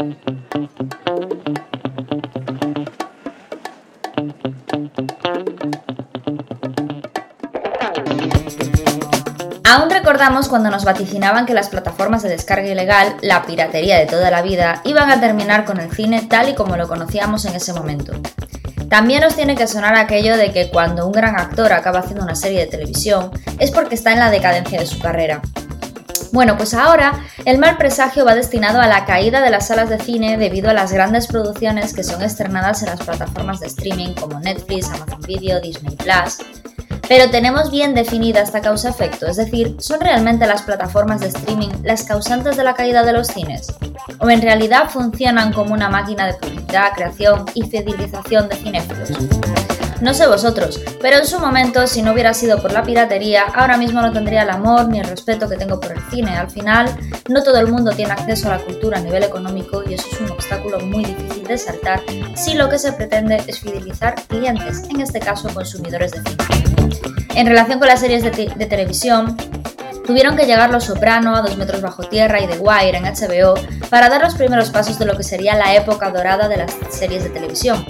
Aún recordamos cuando nos vaticinaban que las plataformas de descarga ilegal, la piratería de toda la vida, iban a terminar con el cine tal y como lo conocíamos en ese momento. También nos tiene que sonar aquello de que cuando un gran actor acaba haciendo una serie de televisión es porque está en la decadencia de su carrera. Bueno, pues ahora el mal presagio va destinado a la caída de las salas de cine debido a las grandes producciones que son estrenadas en las plataformas de streaming como Netflix, Amazon Video, Disney Plus. Pero tenemos bien definida esta causa-efecto, es decir, ¿son realmente las plataformas de streaming las causantes de la caída de los cines? ¿O en realidad funcionan como una máquina de publicidad, creación y fidelización de cinéfilos? No sé vosotros, pero en su momento, si no hubiera sido por la piratería, ahora mismo no tendría el amor ni el respeto que tengo por el cine. Al final, no todo el mundo tiene acceso a la cultura a nivel económico y eso es un obstáculo muy difícil de saltar si lo que se pretende es fidelizar clientes, en este caso consumidores de cine. En relación con las series de, televisión, tuvieron que llegar Los Soprano, A Dos Metros Bajo Tierra y The Wire en HBO para dar los primeros pasos de lo que sería la época dorada de las series de televisión.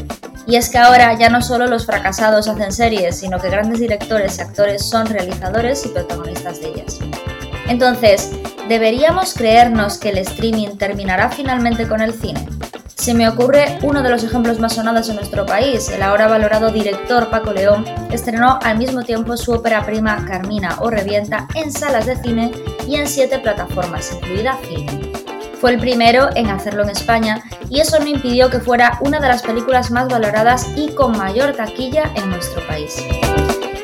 Y es que ahora ya no solo los fracasados hacen series, sino que grandes directores y actores son realizadores y protagonistas de ellas. Entonces, ¿deberíamos creernos que el streaming terminará finalmente con el cine? Se me ocurre uno de los ejemplos más sonados en nuestro país. El ahora valorado director Paco León estrenó al mismo tiempo su ópera prima Carmina o Revienta en salas de cine y en siete plataformas, incluida Film. Fue el primero en hacerlo en España y eso no impidió que fuera una de las películas más valoradas y con mayor taquilla en nuestro país.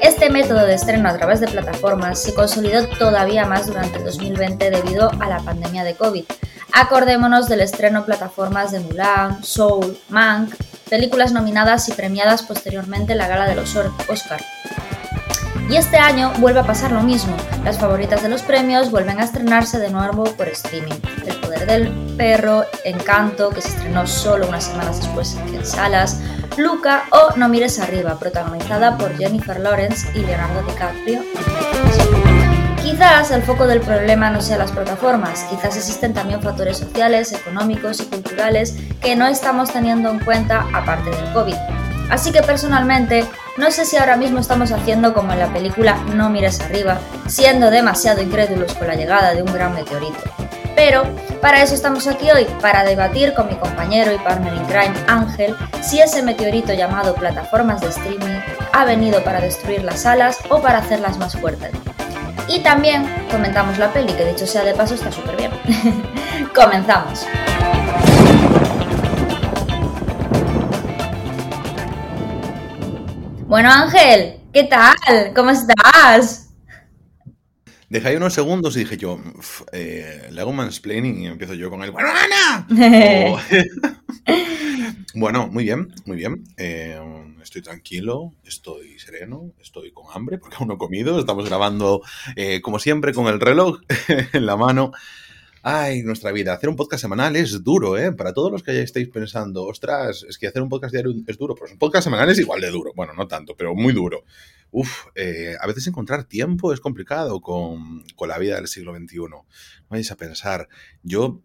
Este método de estreno a través de plataformas se consolidó todavía más durante el 2020 debido a la pandemia de COVID, Acordémonos del estreno plataformas de Mulan, Soul, Mank, películas nominadas y premiadas posteriormente en la gala de los Oscar. Y este año vuelve a pasar lo mismo. Las favoritas de los premios vuelven a estrenarse de nuevo por streaming. El poder del perro, Encanto, que se estrenó solo unas semanas después en salas, Luca o No mires arriba, protagonizada por Jennifer Lawrence y Leonardo DiCaprio. Quizás el foco del problema no sea las plataformas, quizás existen también factores sociales, económicos y culturales que no estamos teniendo en cuenta aparte del COVID. Así que personalmente no sé si ahora mismo estamos haciendo como en la película No mires arriba, siendo demasiado incrédulos con la llegada de un gran meteorito. Pero para eso estamos aquí hoy, para debatir con mi compañero y partner in crime Ángel si ese meteorito llamado plataformas de streaming ha venido para destruir las salas o para hacerlas más fuertes. Y también comentamos la peli, que dicho sea de paso está súper bien. Comenzamos. Bueno Ángel, ¿qué tal? ¿Cómo estás? Dejé ahí unos segundos y dije yo, eh, le hago mansplaining y empiezo yo con el ¡Bueno, bueno, muy bien, muy bien. Eh, estoy tranquilo, estoy sereno, estoy con hambre porque aún no he comido. Estamos grabando, eh, como siempre, con el reloj en la mano. Ay, nuestra vida. Hacer un podcast semanal es duro, ¿eh? Para todos los que ya estéis pensando, ostras, es que hacer un podcast diario es duro. Pues un podcast semanal es igual de duro. Bueno, no tanto, pero muy duro. Uf, eh, a veces encontrar tiempo es complicado con, con la vida del siglo XXI. No vayáis a pensar. Yo,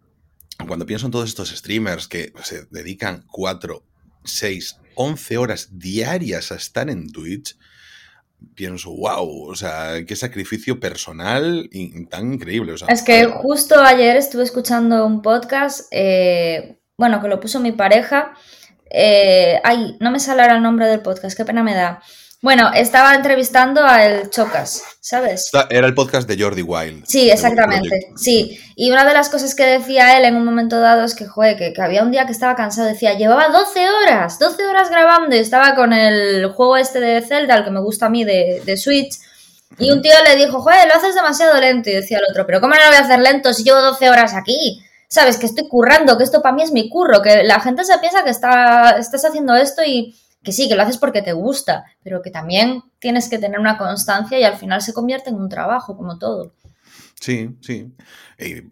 cuando pienso en todos estos streamers que se dedican cuatro, seis, 11 horas diarias a estar en Twitch, pienso, wow, o sea, qué sacrificio personal y tan increíble. es que justo ayer estuve escuchando un podcast, eh, bueno, que lo puso mi pareja. Eh, ay, no me sale el nombre del podcast, qué pena me da. Bueno, estaba entrevistando a El Chocas, ¿sabes? Era el podcast de Jordi Wild. Sí, exactamente. Sí. Y una de las cosas que decía él en un momento dado es que, joder, que, había un día que estaba cansado. Decía, llevaba 12 horas, 12 horas grabando y estaba con el juego este de Zelda, el que me gusta a mí de, de Switch. Y un tío le dijo, joder, lo haces demasiado lento. Y decía el otro, pero ¿cómo no lo voy a hacer lento si llevo 12 horas aquí? ¿Sabes? Que estoy currando, que esto para mí es mi curro, que la gente se piensa que está, estás haciendo esto y que sí, que lo haces porque te gusta, pero que también tienes que tener una constancia y al final se convierte en un trabajo, como todo. Sí, sí.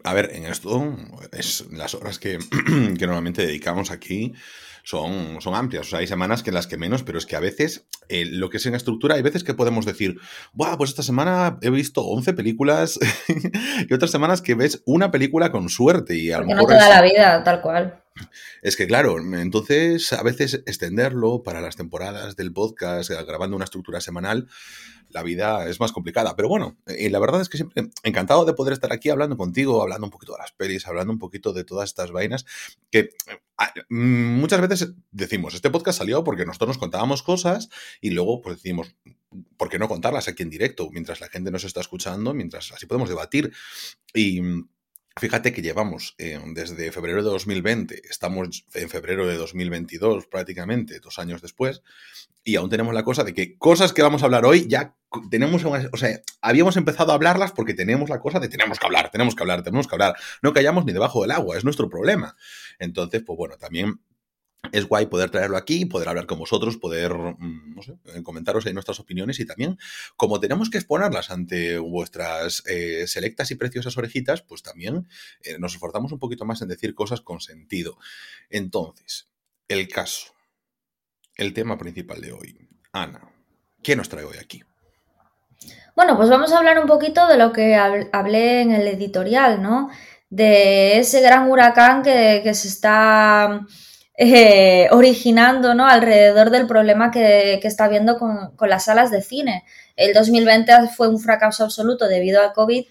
a ver, en esto es las horas que, que normalmente dedicamos aquí son, son amplias. O sea, hay semanas que las que menos, pero es que a veces eh, lo que es en estructura, hay veces que podemos decir, Buah, pues esta semana he visto 11 películas y otras semanas que ves una película con suerte. Y a Porque no te da la vida, tal cual. Es que claro, entonces a veces extenderlo para las temporadas del podcast, grabando una estructura semanal, la vida es más complicada. Pero bueno, y la verdad es que siempre encantado de poder estar aquí hablando contigo, hablando un poquito de las pelis, hablando un poquito de todas estas vainas que mm, muchas veces decimos, este podcast salió porque nosotros nos contábamos cosas y luego pues decimos, ¿por qué no contarlas aquí en directo? Mientras la gente nos está escuchando, mientras así podemos debatir. Y Fíjate que llevamos eh, desde febrero de 2020, estamos en febrero de 2022 prácticamente, dos años después, y aún tenemos la cosa de que cosas que vamos a hablar hoy ya tenemos, o sea, habíamos empezado a hablarlas porque tenemos la cosa de tenemos que hablar, tenemos que hablar, tenemos que hablar. No callamos ni debajo del agua, es nuestro problema. Entonces, pues bueno, también es guay poder traerlo aquí, poder hablar con vosotros, poder, mm, eh, comentaros ahí nuestras opiniones y también, como tenemos que exponerlas ante vuestras eh, selectas y preciosas orejitas, pues también eh, nos esforzamos un poquito más en decir cosas con sentido. Entonces, el caso, el tema principal de hoy. Ana, ¿qué nos trae hoy aquí? Bueno, pues vamos a hablar un poquito de lo que hablé en el editorial, ¿no? De ese gran huracán que se está eh, originando ¿no? alrededor del problema que, está habiendo con, las salas de cine. El 2020 fue un fracaso absoluto debido al COVID,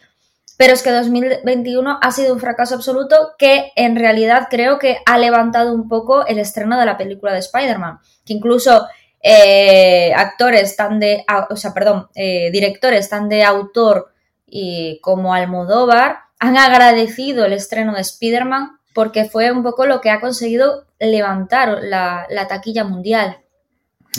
pero es que 2021 ha sido un fracaso absoluto que en realidad creo que ha levantado un poco el estreno de la película de Spider-Man, que incluso eh, actores tan de, o sea, perdón, eh, directores tan de autor y como Almodóvar han agradecido el estreno de Spider-Man porque fue un poco lo que ha conseguido levantar la, taquilla mundial.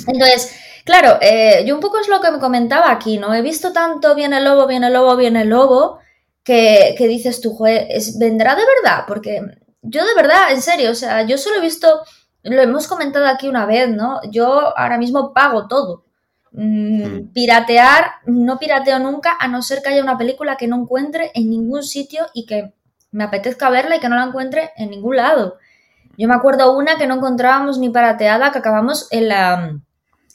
Entonces, claro, eh, yo un poco es lo que me comentaba aquí, ¿no? He visto tanto viene el lobo, viene el lobo, viene el lobo, que, dices tú, ¿es, ¿vendrá de verdad? Porque yo de verdad, en serio, o sea, yo solo he visto, lo hemos comentado aquí una vez, ¿no? Yo ahora mismo pago todo. Mm, hmm. piratear, no pirateo nunca, a no ser que haya una película que no encuentre en ningún sitio y que me apetezca verla y que no la encuentre en ningún lado. Yo me acuerdo una que no encontrábamos ni parateada, que acabamos en la,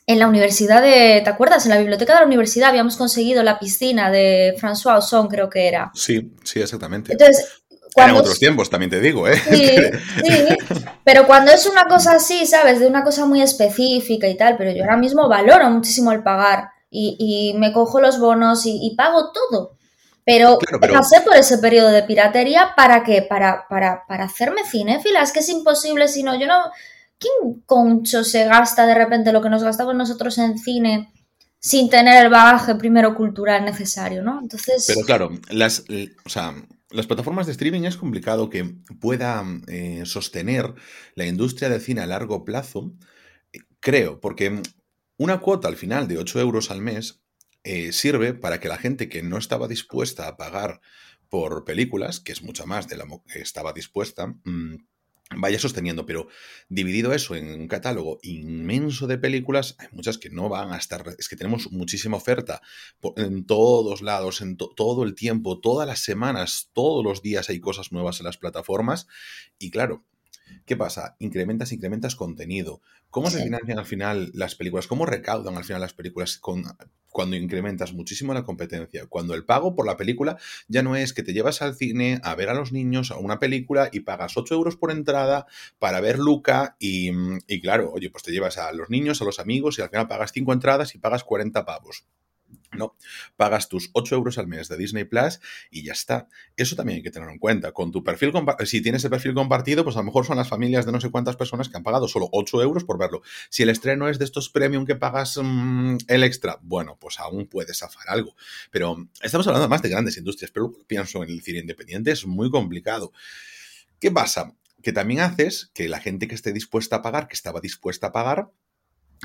en la universidad de, ¿te acuerdas? En la biblioteca de la universidad habíamos conseguido la piscina de François Ozon, creo que era. Sí, sí, exactamente. Entonces, cuando... En otros tiempos, también te digo, ¿eh? Sí, sí, pero cuando es una cosa así, ¿sabes? De una cosa muy específica y tal, pero yo ahora mismo valoro muchísimo el pagar y, me cojo los bonos y pago todo. Pero, pasé por ese periodo de piratería para qué? Para, para, para hacerme cinéfila. Es que es imposible si no, yo no. ¿Quién concho se gasta de repente lo que nos gastamos nosotros en cine sin tener el bagaje primero cultural necesario, ¿no? Entonces. Pero claro, las, o sea, las plataformas de streaming es complicado que pueda eh, sostener la industria del cine a largo plazo. Creo, porque una cuota al final de 8 euros al mes eh, sirve para que la gente que no estaba dispuesta a pagar por películas, que es mucha más de la que estaba dispuesta, mm, vaya sosteniendo, pero dividido eso en un catálogo inmenso de películas, hay muchas que no van a estar, es que tenemos muchísima oferta en todos lados, en todo el tiempo, todas las semanas, todos los días hay cosas nuevas en las plataformas. Y claro, ¿Qué pasa? Incrementas, incrementas contenido. ¿Cómo se financian al final las películas? ¿Cómo recaudan al final las películas con, cuando incrementas muchísimo la competencia? Cuando el pago por la película ya no es que te llevas al cine a ver a los niños a una película y pagas 8 euros por entrada para ver Luca y, y claro, oye, pues te llevas a los niños, a los amigos y al final pagas 5 entradas y pagas 40 pavos. No, pagas tus 8 euros al mes de Disney Plus y ya está. Eso también hay que tenerlo en cuenta. Con tu perfil si tienes el perfil compartido, pues a lo mejor son las familias de no sé cuántas personas que han pagado solo 8 euros por verlo. Si el estreno es de estos premium que pagas mm, el extra, bueno, pues aún puedes zafar algo. Pero estamos hablando más de grandes industrias, pero pienso en el cine independiente, es muy complicado. ¿Qué pasa? Que también haces que la gente que esté dispuesta a pagar, que estaba dispuesta a pagar,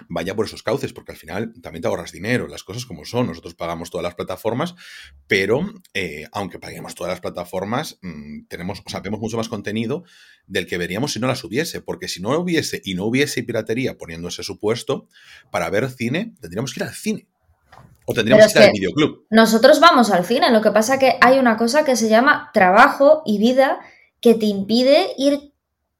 vaya por esos cauces, porque al final también te ahorras dinero, las cosas como son. Nosotros pagamos todas las plataformas, pero eh, aunque paguemos todas las plataformas, mm, tenemos, o sea, vemos mucho más contenido del que veríamos si no las hubiese, porque si no hubiese y no hubiese piratería poniendo ese supuesto, para ver cine tendríamos que ir al cine. O tendríamos que ir al videoclub. Nosotros vamos al cine, lo que pasa que hay una cosa que se llama trabajo y vida que te impide ir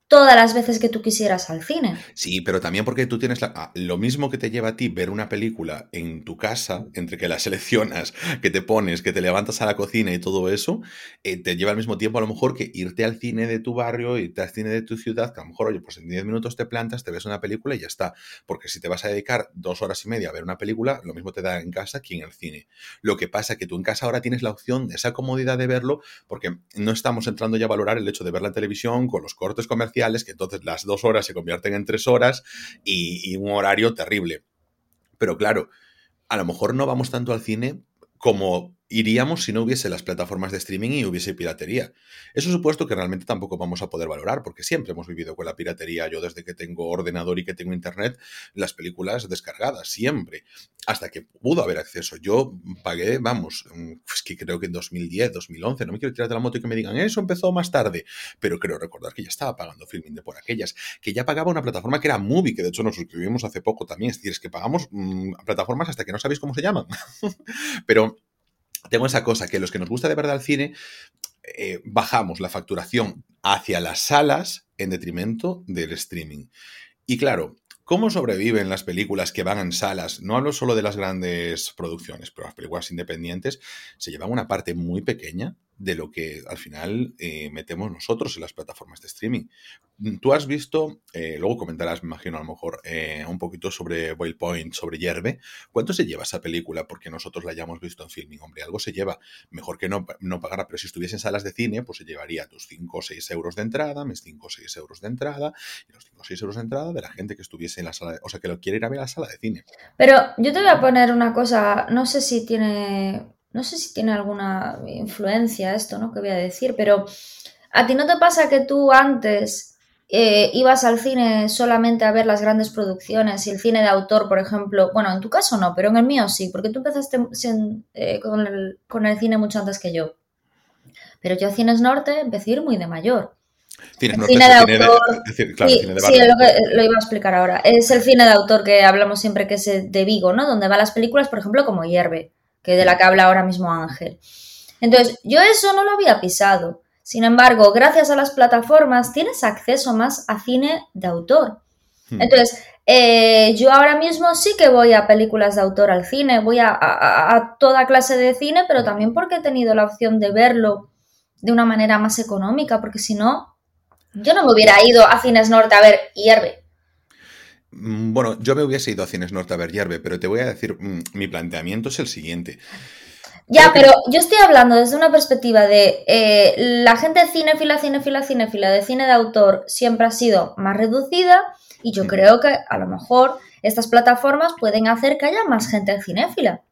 todas las veces que tú quisieras al cine. Sí, pero también porque tú tienes ah, lo mismo que te lleva a ti ver una película en tu casa, entre que la seleccionas, que te pones, que te levantas a la cocina y todo eso, eh, te lleva al mismo tiempo a lo mejor que irte al cine de tu barrio, irte al cine de tu ciudad, que a lo mejor, oye, pues en 10 minutos te plantas, te ves una película y ya está. Porque si te vas a dedicar dos horas y media a ver una película, lo mismo te da en casa que en el cine. Lo que pasa es que tú en casa ahora tienes la opción, esa comodidad de verlo, porque no estamos entrando ya a valorar el hecho de verla en televisión con los cortes comerciales que entonces las dos horas se convierten en tres horas y, un horario terrible. Pero claro, a lo mejor no vamos tanto al cine como iríamos si no hubiese las plataformas de streaming y hubiese piratería. Eso supuesto que realmente tampoco vamos a poder valorar, porque siempre hemos vivido con la piratería. Yo desde que tengo ordenador y que tengo internet, las películas descargadas, siempre, hasta que pudo haber acceso. Yo pagué, vamos, pues que creo que en 2010, 2011, no me quiero tirar de la moto y que me digan, eso empezó más tarde, pero creo recordar que ya estaba pagando filming de por aquellas, que ya pagaba una plataforma que era Movie, que de hecho nos suscribimos hace poco también, es decir, es que pagamos mm, plataformas hasta que no sabéis cómo se llaman. pero tengo esa cosa que los que nos gusta de verdad el cine, eh, bajamos la facturación hacia las salas en detrimento del streaming. Y claro, ¿Cómo sobreviven las películas que van en salas? No hablo solo de las grandes producciones, pero las películas independientes se llevan una parte muy pequeña de lo que al final eh, metemos nosotros en las plataformas de streaming. Tú has visto, eh, luego comentarás, me imagino, a lo mejor eh, un poquito sobre Boil Point, sobre Yerbe. ¿Cuánto se lleva esa película? Porque nosotros la hayamos visto en filming. Hombre, algo se lleva. Mejor que no, no pagara, pero si estuviese en salas de cine, pues se llevaría tus 5 o 6 euros de entrada, mis 5 o 6 euros de entrada, y los 5 o 6 euros de entrada de la gente que estuviese en la sala, o sea, que lo quiere ir a ver a la sala de cine. Pero yo te voy a poner una cosa, no sé si tiene no sé si tiene alguna influencia esto, ¿no? Que voy a decir, pero ¿a ti no te pasa que tú antes eh, ibas al cine solamente a ver las grandes producciones y el cine de autor, por ejemplo? Bueno, en tu caso no, pero en el mío sí, porque tú empezaste eh, con, el, cine mucho antes que yo. Pero yo a Cines Norte empecé a ir muy de mayor. Cine de autor. sí, lo, lo, iba a explicar ahora. Es el cine de autor que hablamos siempre que es de Vigo, ¿no? Donde van las películas, por ejemplo, como Hierve que de la que habla ahora mismo Ángel. Entonces, yo eso no lo había pisado. Sin embargo, gracias a las plataformas tienes acceso más a cine de autor. Hmm. Entonces, eh, yo ahora mismo sí que voy a películas de autor al cine, voy a, toda clase de cine, pero también porque he tenido la opción de verlo de una manera más económica, porque si no, yo no me hubiera ido a Cines Norte a ver Hierve. Mm, bueno, yo me hubiese ido a Cines Norte a ver Yerbe, pero te voy a decir, mm, mi planteamiento es el siguiente. Ya, pero yo estoy hablando desde una perspectiva de eh, la gente cinéfila, cinéfila, cinéfila de cine de autor siempre ha sido más reducida y yo creo que a lo mejor estas plataformas pueden hacer que haya más gente cinéfila.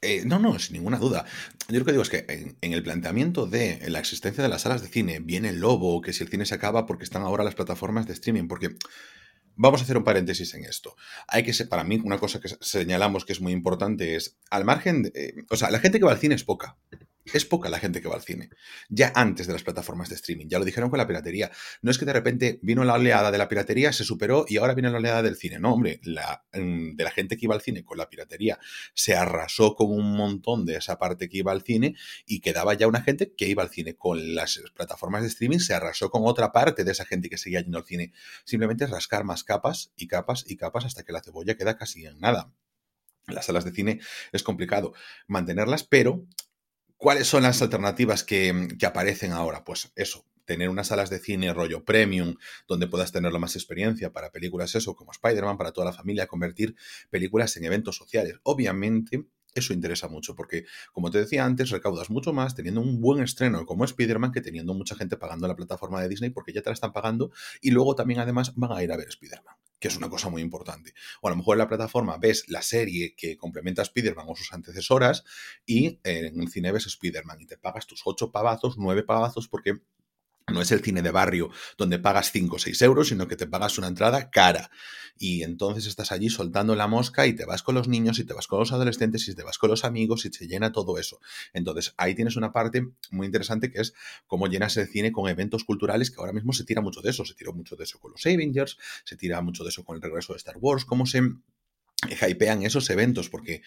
Eh, no, no, sin ninguna duda. Yo lo que digo es que en, en, el planteamiento de la existencia de las salas de cine viene el lobo, que si el cine se acaba porque están ahora las plataformas de streaming, porque Vamos a hacer un paréntesis en esto. Hay que para mí, una cosa que señalamos que es muy importante es, al margen, de, eh, o sea, la gente que va al cine es poca. Es poca la gente que va al cine. Ya antes de las plataformas de streaming. Ya lo dijeron con la piratería. No es que de repente vino la oleada de la piratería, se superó y ahora viene la oleada del cine. No, hombre, la, mm, de la gente que iba al cine con la piratería se arrasó con un montón de esa parte que iba al cine y quedaba ya una gente que iba al cine. Con las plataformas de streaming se arrasó con otra parte de esa gente que seguía yendo al cine. Simplemente rascar más capas y capas y capas hasta que la cebolla queda casi en nada. Las salas de cine es complicado mantenerlas, pero ¿Cuáles son las alternativas que, aparecen ahora? Pues eso, tener unas salas de cine rollo premium, donde puedas tener más experiencia para películas eso, como Spider-Man, para toda la familia, convertir películas en eventos sociales. Obviamente, eso interesa mucho porque, como te decía antes, recaudas mucho más teniendo un buen estreno como Spider-Man que teniendo mucha gente pagando la plataforma de Disney porque ya te la están pagando y luego también además van a ir a ver Spider-Man que es una cosa muy importante. O a lo mejor en la plataforma ves la serie que complementa a Spider-Man o sus antecesoras y en el cine ves Spider-Man y te pagas tus ocho pavazos, nueve pavazos porque no es el cine de barrio donde pagas 5 o 6 euros, sino que te pagas una entrada cara. Y entonces estás allí soltando la mosca y te vas con los niños y te vas con los adolescentes y te vas con los amigos y se llena todo eso. Entonces ahí tienes una parte muy interesante que es cómo llenas el cine con eventos culturales que ahora mismo se tira mucho de eso. Se tira mucho de eso con los Avengers, se tira mucho de eso con el regreso de Star Wars, cómo se hypean esos eventos, porque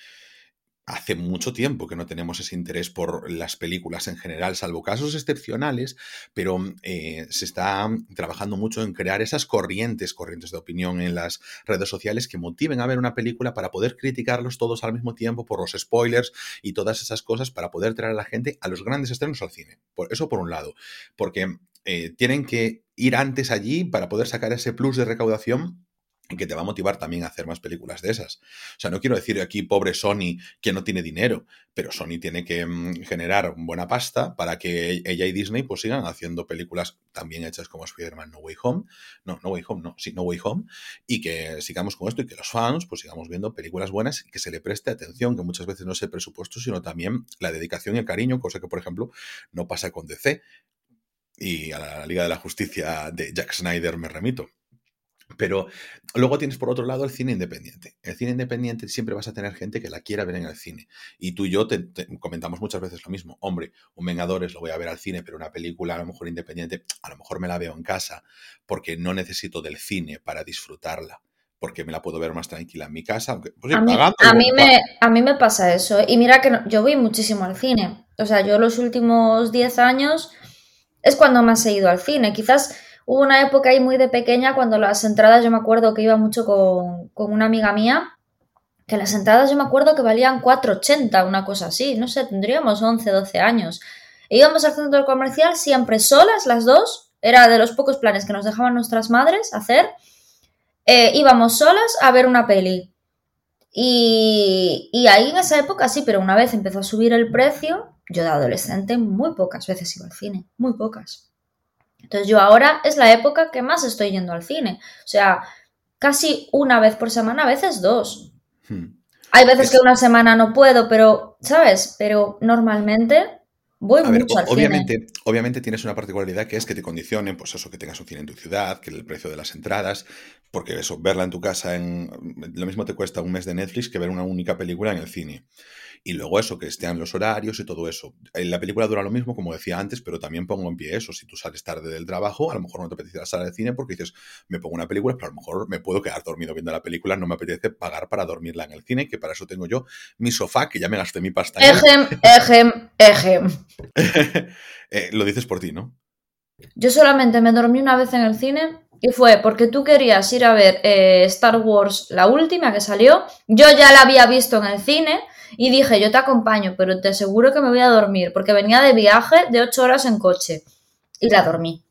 hace mucho tiempo que no tenemos ese interés por las películas en general, salvo casos excepcionales, pero eh, se está trabajando mucho en crear esas corrientes, corrientes de opinión en las redes sociales que motiven a ver una película para poder criticarlos todos al mismo tiempo por los spoilers y todas esas cosas para poder traer a la gente a los grandes estrenos al cine. Por, eso por un lado, porque eh, tienen que ir antes allí para poder sacar ese plus de recaudación que te va a motivar también a hacer más películas de esas. O sea, no quiero decir aquí pobre Sony que no tiene dinero, pero Sony tiene que mm, generar buena pasta para que ella y Disney pues sigan haciendo películas también hechas como Spider-Man No Way Home, no, No Way Home, no, sí, No Way Home, y que sigamos con esto y que los fans pues sigamos viendo películas buenas y que se le preste atención, que muchas veces no es el presupuesto, sino también la dedicación y el cariño, cosa que por ejemplo no pasa con DC. Y a la Liga de la Justicia de Jack Snyder me remito. Pero luego tienes por otro lado el cine independiente. El cine independiente siempre vas a tener gente que la quiera ver en el cine. Y tú y yo te, comentamos muchas veces lo mismo. Hombre, un Vengadores lo voy a ver al cine, pero una película a lo mejor independiente, a lo mejor me la veo en casa porque no necesito del cine para disfrutarla. Porque me la puedo ver más tranquila en mi casa. Aunque, pues, a, mí, a, mí me, a mí me pasa eso. Y mira que yo voy muchísimo al cine. O sea, yo los últimos 10 años es cuando más he ido al cine. Quizás Hubo una época ahí muy de pequeña cuando las entradas, yo me acuerdo que iba mucho con, una amiga mía, que las entradas yo me acuerdo que valían 4,80, una cosa así, no sé, tendríamos 11, 12 años. E íbamos al centro comercial siempre solas, las dos, era de los pocos planes que nos dejaban nuestras madres hacer. Eh, íbamos solas a ver una peli. Y, y, ahí en esa época sí, pero una vez empezó a subir el precio, yo de adolescente muy pocas veces iba al cine, muy pocas. Entonces yo ahora es la época que más estoy yendo al cine. O sea, casi una vez por semana, a veces dos. Hmm. Hay veces que una semana no puedo, pero, ¿sabes? Pero normalmente voy mucho al obviamente, cine. Obviamente tienes una particularidad que es que te condicionen, pues eso, que tengas un cine en tu ciudad, que el precio de las entradas, porque eso, verla en tu casa, en lo mismo te cuesta un mes de Netflix que ver una única película en el cine. Y luego eso, que estén los horarios y todo eso. En la película dura lo mismo, como decía antes, pero también pongo en pie eso. Si tú sales tarde del trabajo, a lo mejor no te apetece la sala de cine porque dices, me pongo una película, pero a lo mejor me puedo quedar dormido viendo la película, no me apetece pagar para dormirla en el cine, que para eso tengo yo mi sofá, que ya me gasté mi pasta. Ejem, ejem, ejem. Eh, lo dices por ti, ¿no? Yo solamente me dormí una vez en el cine y fue porque tú querías ir a ver eh, Star Wars, la última que salió. Yo ya la había visto en el cine y dije, yo te acompaño, pero te aseguro que me voy a dormir, porque venía de viaje de ocho horas en coche. Y la dormí.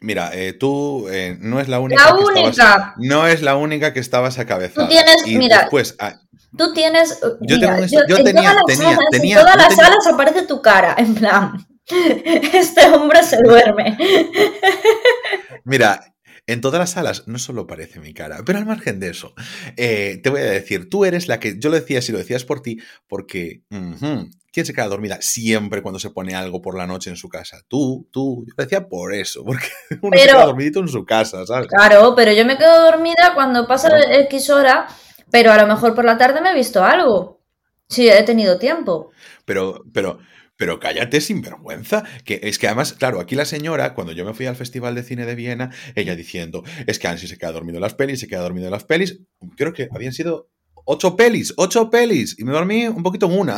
Mira, eh, tú eh, no es la única. La única. no es la única que estabas a cabeza. Tú tienes, mira. Después, ah, tú tienes. Yo, tengo yo, tenía, tenía, tenía, tenía, En todas las salas aparece tu cara, en plan. Este hombre se duerme. Mira, en todas las salas no solo aparece mi cara, pero al margen de eso, eh, te voy a decir, tú eres la que, yo lo decía si lo decías por ti, porque, ¿quién se queda dormida siempre cuando se pone algo por la noche en su casa? Tú, tú, yo lo decía por eso, porque uno se queda dormidito en su casa, ¿sabes? Claro, pero yo me quedo dormida cuando pasa X hora, pero a lo mejor por la tarde me he visto algo. Sí, he tenido tiempo. Pero, pero, pero cállate sin vergüenza. Que es que además, claro, aquí la señora, cuando yo me fui al Festival de Cine de Viena, ella diciendo, es que Ansi se queda dormido en las pelis, se queda dormido en las pelis. Creo que habían sido ocho pelis, ocho pelis. Y me dormí un poquito en una.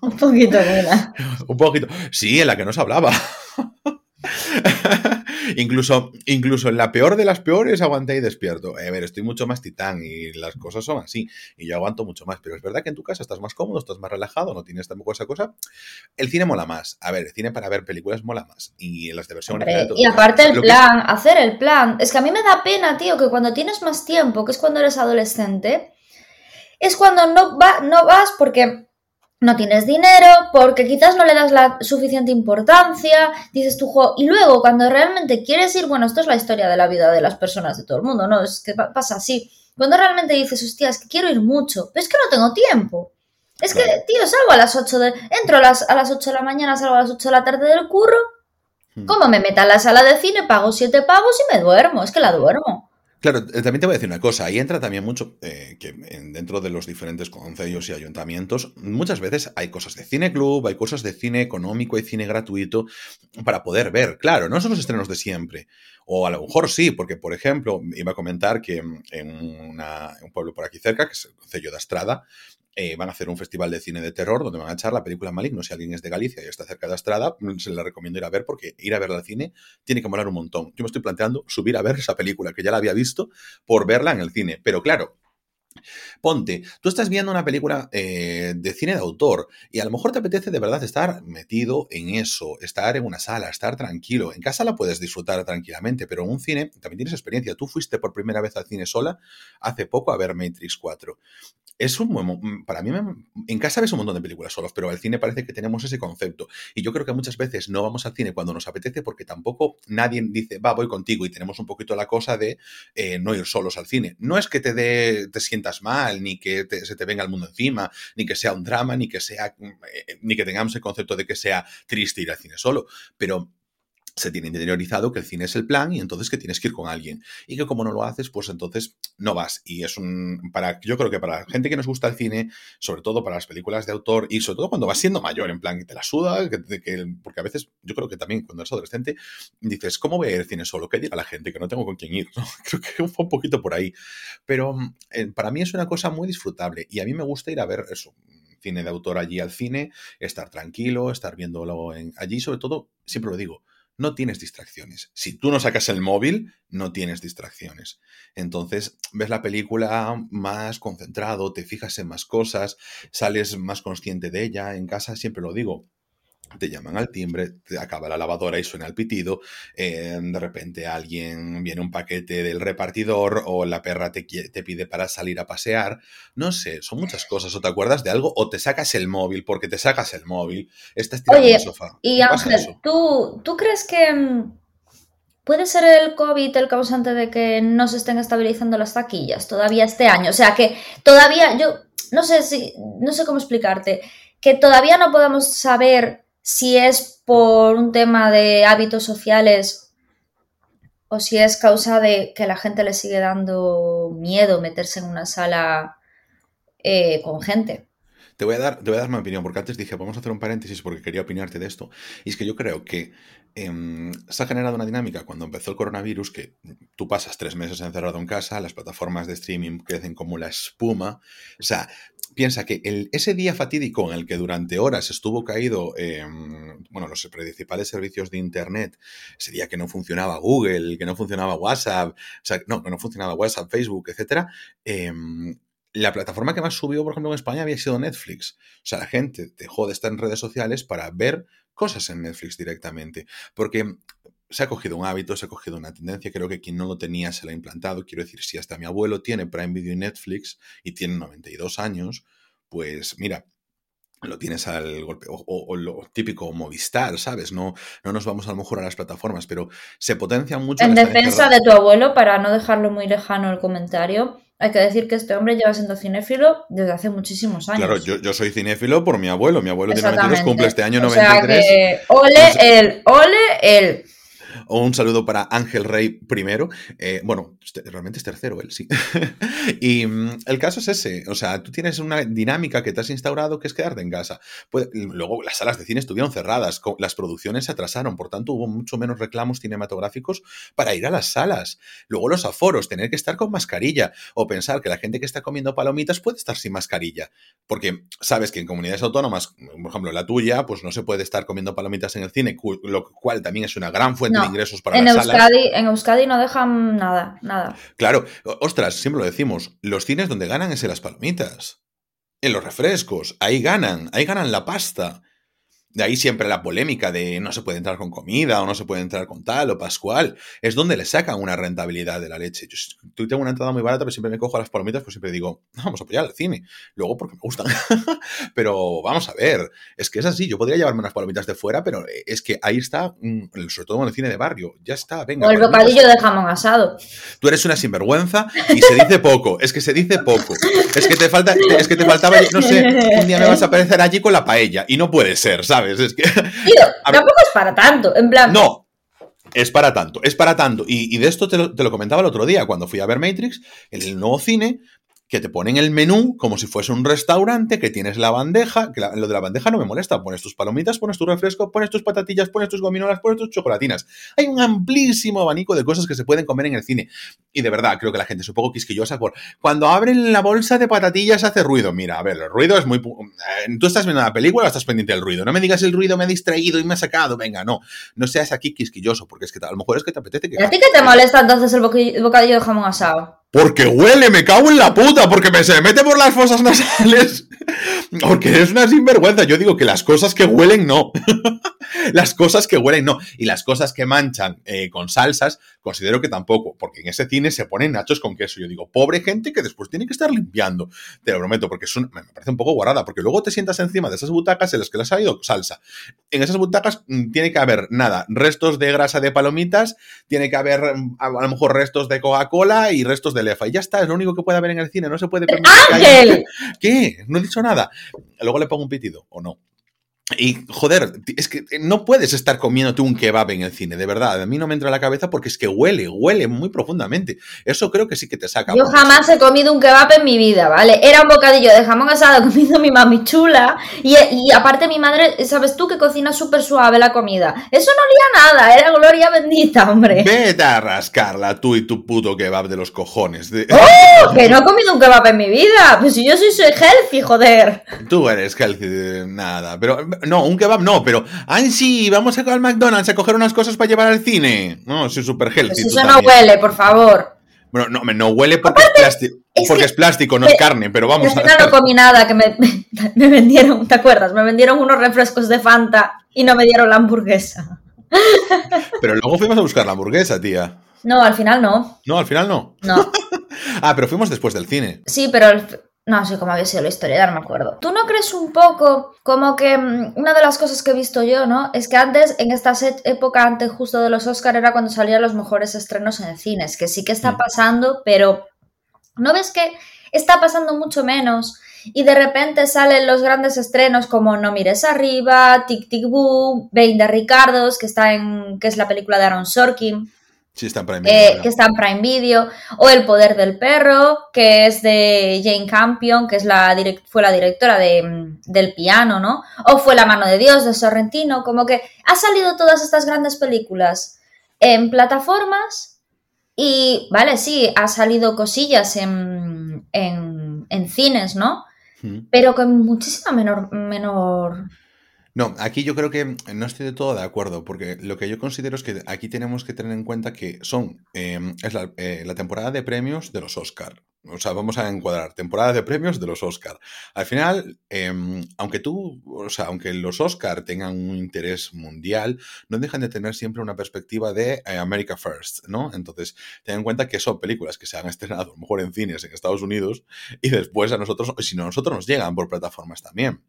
Un poquito en una. un poquito. Sí, en la que no se hablaba. incluso, incluso en la peor de las peores aguanté y despierto. A ver, estoy mucho más titán y las cosas son así. Y yo aguanto mucho más. Pero es verdad que en tu casa estás más cómodo, estás más relajado, no tienes tampoco esa cosa. El cine mola más. A ver, el cine para ver películas mola más. Y las de versión Y aparte el plan, hacer el plan. Es que a mí me da pena, tío, que cuando tienes más tiempo, que es cuando eres adolescente, es cuando no, va, no vas porque no tienes dinero, porque quizás no le das la suficiente importancia, dices tu juego, y luego cuando realmente quieres ir, bueno, esto es la historia de la vida de las personas, de todo el mundo, ¿no? Es que pasa así. Cuando realmente dices, hostia, es que quiero ir mucho, pero es que no tengo tiempo. Es que, tío, salgo a las 8 de... Entro a las, a las 8 de la mañana, salgo a las 8 de la tarde del curro. Hmm. ¿Cómo me meta en la sala de cine? Pago 7 pavos y me duermo. Es que la duermo. Claro, eh, también te voy a decir una cosa, ahí entra también mucho eh, que dentro de los diferentes consejos y ayuntamientos, muchas veces hay cosas de cine club, hay cosas de cine económico, hay cine gratuito para poder ver. Claro, no son los estrenos de siempre. O a lo mejor sí, porque por ejemplo, iba a comentar que en un pueblo por aquí cerca, que es el Concello de Estrada, eh, van a hacer un festival de cine de terror donde van a echar la película Maligno. Si alguien es de Galicia y está cerca de Estrada, mm, se le recomiendo ir a ver porque ir a verla al cine tiene que molar un montón. Yo me estoy planteando subir a ver esa película que ya la había visto por verla en el cine. Pero claro, Ponte, tú estás viendo una película eh, de cine de autor y a lo mejor te apetece de verdad estar metido en eso, estar en una sala, estar tranquilo. En casa la puedes disfrutar tranquilamente, pero en un cine también tienes experiencia. Tú fuiste por primera vez al cine sola hace poco a ver Matrix 4 es un mm, para mí en casa ves un montón de películas solos, pero al cine parece que tenemos ese concepto y yo creo que muchas veces no vamos al cine cuando nos apetece porque tampoco nadie dice va voy contigo y tenemos un poquito la cosa de eh, no ir solos al cine. No es que te te sientas mal ni que se te venga el mundo encima, ni que sea un drama, ni que sea mm, eh, ni que tengamos el concepto de que sea triste ir al cine solo, pero se tiene interiorizado que el cine es el plan y entonces que tienes que ir con alguien. Y que como no lo haces, pues entonces no vas. Y es un. para Yo creo que para la gente que nos gusta el cine, sobre todo para las películas de autor, y sobre todo cuando vas siendo mayor, en plan, que te la suda, que, porque a veces yo creo que también cuando eres adolescente, dices, ¿cómo voy a ir al cine solo? ¿Qué dirá la gente? Que no tengo con quién ir. Creo que fue un poquito por ahí. Pero eh, para mí es una cosa muy disfrutable y a mí me gusta ir a ver eso cine de autor allí al cine, estar tranquilo, estar viéndolo en, allí, sobre todo, siempre lo digo, no tienes distracciones. Si tú no sacas el móvil, no tienes distracciones. Entonces, ves la película más concentrado, te fijas en más cosas, sales más consciente de ella. En casa siempre lo digo, te llaman al timbre, te acaba la lavadora y suena el pitido, eh, de repente alguien viene un paquete del repartidor o la perra te, te, pide para salir a pasear, no sé, son muchas cosas, o te acuerdas de algo o te sacas el móvil porque te sacas el móvil, estás tirando en el sofá. Y Ángel, ¿tú, ¿tú crees que mm, puede ser el COVID el causante de que no se estén estabilizando las taquillas todavía este año? O sea, que todavía yo no sé si, no sé cómo explicarte, que todavía no podemos saber si es por un tema de hábitos sociales o si es causa de que la gente le sigue dando miedo meterse en una sala eh, con gente. Te voy, a dar, te voy a dar mi opinión, porque antes dije, vamos a hacer un paréntesis porque quería opinarte de esto. Y es que yo creo que em, se ha generado una dinámica cuando empezó el coronavirus, que tú pasas tres meses encerrado en casa, las plataformas de streaming crecen como la espuma. O sea, piensa que ese día fatídico en el que durante horas estuvo caído, bueno, los principales servicios de Internet, ese día que no funcionaba Google, que no funcionaba WhatsApp, o sea, no, que no funcionaba WhatsApp, Facebook, etcétera, em, la plataforma que más subió, por ejemplo, en España había sido Netflix. O sea, la gente dejó de estar en redes sociales para ver cosas en Netflix directamente. Porque se ha cogido un hábito, se ha cogido una tendencia, creo que quien no lo tenía se lo ha implantado. Quiero decir, si hasta mi abuelo tiene Prime Video y Netflix y tiene 92 años, pues mira, lo tienes al golpe, o, lo típico Movistar, ¿sabes? No, no nos vamos a lo mejor a las plataformas, pero se potencia mucho. En defensa de tu abuelo, para no dejarlo muy lejano el comentario, hay que decir que este hombre lleva siendo cinéfilo desde hace muchísimos años. Claro, yo, soy cinéfilo por mi abuelo. Mi abuelo tiene 92, cumple este año 93. O sea que, ole el, ole el. Un saludo para Ángel Rey primero. Eh, bueno, este, realmente es tercero él, sí. y mm, el caso es ese. O sea, tú tienes una dinámica que te has instaurado que es quedarte en casa. Pues, luego las salas de cine estuvieron cerradas, las producciones se atrasaron, por tanto hubo mucho menos reclamos cinematográficos para ir a las salas. Luego los aforos, tener que estar con mascarilla o pensar que la gente que está comiendo palomitas puede estar sin mascarilla. Porque sabes que en comunidades autónomas, por ejemplo la tuya, pues no se puede estar comiendo palomitas en el cine, lo cual también es una gran fuente de ingresos para en las Euskadi, En Euskadi no dejan nada, nada. Claro, ostras, siempre lo decimos, los cines donde ganan es en las palomitas, en los refrescos, ahí ganan, ahí ganan la pasta. De ahí siempre la polémica de no se puede entrar con comida o no se puede entrar con tal o pascual. Es donde le sacan una rentabilidad de la leche. Yo, tengo una entrada muy barata, pero siempre me cojo a las palomitas, pues siempre digo, vamos a apoyar al cine. Luego porque me gustan. pero vamos a ver, es que es así. Yo podría llevarme unas palomitas de fuera, pero es que ahí está, mm, sobre todo en el cine de barrio. Ya está, venga. O el bocadillo de jamón asado. Tú eres una sinvergüenza y se dice poco. Es que se dice poco. Es que te falta, es que te faltaba, no sé, un día me vas a aparecer allí con la paella y no puede ser, ¿sabes? Es que. tampoco es para tanto, en plan. No, es para tanto, es para tanto. Y, de esto te lo, comentaba el otro día, cuando fui a ver Matrix, en el nuevo cine, que te ponen el menú como si fuese un restaurante, que tienes la bandeja, que lo de la bandeja no me molesta, pones tus palomitas, pones tu refresco, pones tus patatillas, pones tus gominolas, pones tus chocolatinas. Hay un amplísimo abanico de cosas que se pueden comer en el cine. Y de verdad, creo que la gente es un poco quisquillosa por cuando abren la bolsa de patatillas hace ruido. Mira, a ver, el ruido es muy... Eh, tú estás viendo una película o estás pendiente del ruido. No me digas el ruido me ha distraído y me ha sacado. Venga, no. No seas aquí quisquilloso, porque es que a lo mejor es que te apetece que... ¿A ti qué te molesta entonces el bocadillo de jamón asado? Porque huele, me cago en la puta, porque me se mete por las fosas nasales. Porque es una sinvergüenza. Yo digo que las cosas que huelen no. las cosas que huelen no. Y las cosas que manchan eh, con salsas, considero que tampoco. Porque en ese cine se ponen nachos con queso. Yo digo, pobre gente que después tiene que estar limpiando. Te lo prometo, porque me parece un poco guarada. Porque luego te sientas encima de esas butacas en las que les ha ido salsa. En esas butacas mm, tiene que haber nada, restos de grasa de palomitas, tiene que haber mm, a lo mejor restos de Coca-Cola y restos de lefa. Y ya está, es lo único que puede haber en el cine. No se puede ¡Ángel! ¿Qué? No he dicho nada. Luego le pongo un pitido, ¿o no? Y joder, es que no puedes estar comiéndote un kebab en el cine, de verdad. A mí no me entra a la cabeza porque es que huele, huele muy profundamente. Eso creo que sí que te saca. Yo jamás he comido un kebab en mi vida, ¿vale? Era un bocadillo de jamón asado comiendo mi mami chula. Y, aparte, mi madre, ¿sabes tú que cocina súper suave la comida? Eso no olía nada, era gloria bendita, hombre. Vete a rascarla tú y tu puto kebab de los cojones. ¡Oh! Que no he comido un kebab en mi vida. Pues si yo soy, soy healthy, joder. Tú eres healthy, nada. Pero no, un kebab no, pero. ¡Ay, sí! Vamos a al McDonald's a coger unas cosas para llevar al cine. No, soy súper healthy. Eso no huele, por favor. Bueno, no, no huele porque, es, plástico, porque es plástico, no es carne, pero vamos a ver. no comí nada, que me, me, vendieron, ¿te acuerdas? Me vendieron unos refrescos de Fanta y no me dieron la hamburguesa. Pero luego fuimos a buscar la hamburguesa, tía. No, al final no. No, al final no. No. ah, pero fuimos después del cine. Sí, pero no sé cómo había sido la historia, no me acuerdo. ¿Tú no crees un poco como que mm, una de las cosas que he visto yo, ¿no? Es que antes, en esta época antes justo de los Oscar, era cuando salían los mejores estrenos en cines, que sí que está mm. pasando, pero ¿no ves que está pasando mucho menos? Y de repente salen los grandes estrenos como No mires arriba, Tic Tic Boom, 20 Ricardos, que está en que es la película de Aaron Sorkin. Sí, está en Prime Video. Eh, que está en Prime Video. O El Poder del Perro, que es de Jane Campion, que es la fue la directora de, del piano, ¿no? O fue La mano de Dios de Sorrentino. Como que ha salido todas estas grandes películas en plataformas y, vale, sí, ha salido cosillas en, en, en cines, ¿no? Pero con muchísima menor, menor no, aquí yo creo que no estoy de todo de acuerdo, porque lo que yo considero es que aquí tenemos que tener en cuenta que son, em, es eh, la, temporada de premios de los Oscar. O sea, vamos a encuadrar temporada de premios de los Oscar. Al final, em, aunque tú, o sea, aunque los Oscar tengan un interés mundial, no dejan de tener siempre una perspectiva de eh, America First, ¿no? Entonces, ten en cuenta que son películas que se han estrenado, a lo mejor en cines en Estados Unidos, y después a nosotros, si no, a nosotros nos llegan por plataformas también.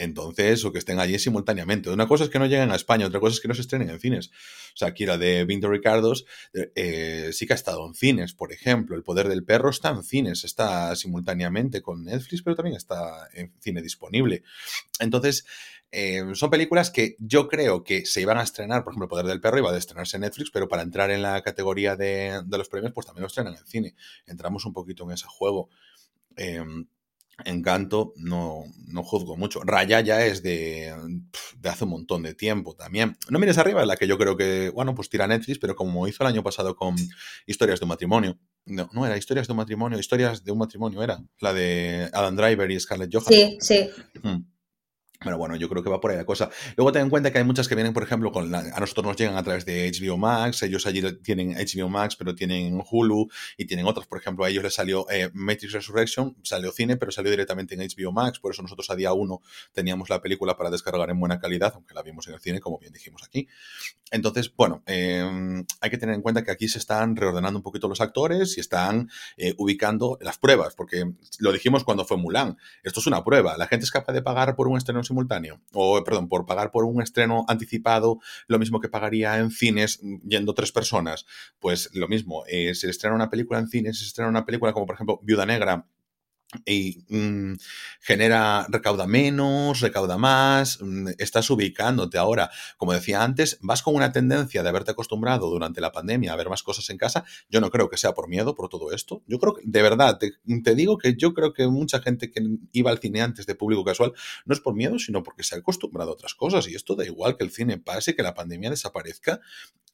Entonces, o que estén allí simultáneamente. Una cosa es que no lleguen a España, otra cosa es que no se estrenen en cines. O sea, aquí la de Vinto Ricardos eh, eh, sí que ha estado en cines, por ejemplo. El Poder del Perro está en cines, está simultáneamente con Netflix, pero también está en cine disponible. Entonces, eh, son películas que yo creo que se iban a estrenar, por ejemplo, El Poder del Perro iba a estrenarse en Netflix, pero para entrar en la categoría de, de los premios, pues también lo estrenan en cine. Entramos un poquito en ese juego. Em, Encanto no, no juzgo mucho. Raya ya es de, de, hace un montón de tiempo también. No mires arriba, es la que yo creo que, bueno, pues tira Netflix, pero como hizo el año pasado con Historias de un matrimonio. No, no era Historias de un matrimonio, Historias de un matrimonio era. La de Adam Driver y Scarlett Johansson. Sí, sí. Hmm. Pero bueno, yo creo que va por ahí la cosa. Luego ten en cuenta que hay muchas que vienen, por ejemplo, con a nosotros nos llegan a través de HBO Max. Ellos allí tienen HBO Max, pero tienen Hulu y tienen otras. Por ejemplo, a ellos les salió eh, Matrix Resurrection, salió cine, pero salió directamente en HBO Max. Por eso nosotros a día uno teníamos la película para descargar en buena calidad, aunque la vimos en el cine, como bien dijimos aquí. Entonces, bueno, em, hay que tener en cuenta que aquí se están reordenando un poquito los actores y están eh, ubicando las pruebas, porque lo dijimos cuando fue Mulan. Esto es una prueba. La gente es capaz de pagar por un estreno simultáneo, o perdón, por pagar por un estreno anticipado, lo mismo que pagaría en cines yendo tres personas. Pues lo mismo, eh, se estrena una película en cines, se estrena una película como por ejemplo Viuda Negra y mm, genera, recauda menos, recauda más, mm, estás ubicándote ahora. Como decía antes, vas con una tendencia de haberte acostumbrado durante la pandemia a ver más cosas en casa. Yo no creo que sea por miedo, por todo esto. Yo creo que, de verdad, te, te digo que yo creo que mucha gente que iba al cine antes de público casual no es por miedo, sino porque se ha acostumbrado a otras cosas. Y esto da igual que el cine pase, que la pandemia desaparezca,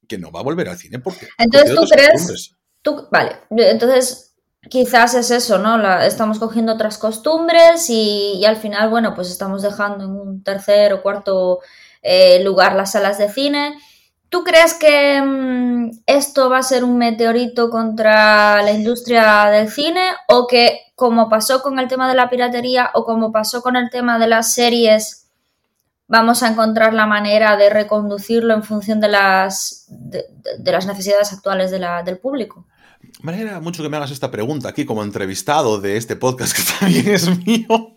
que no va a volver al cine porque... Entonces tú crees... Tú, vale, entonces quizás es eso, ¿no? estamos cogiendo otras costumbres y, al final, bueno, pues estamos dejando en un tercer o cuarto eh, lugar las salas de cine. ¿Tú crees que mm, esto va a ser un meteorito contra la industria del cine o que como pasó con el tema de la piratería o como pasó con el tema de las series, vamos a encontrar la manera de reconducirlo en función de las, de, las necesidades actuales del público? Me alegra mucho que me hagas esta pregunta aquí como entrevistado de este podcast que también es mío.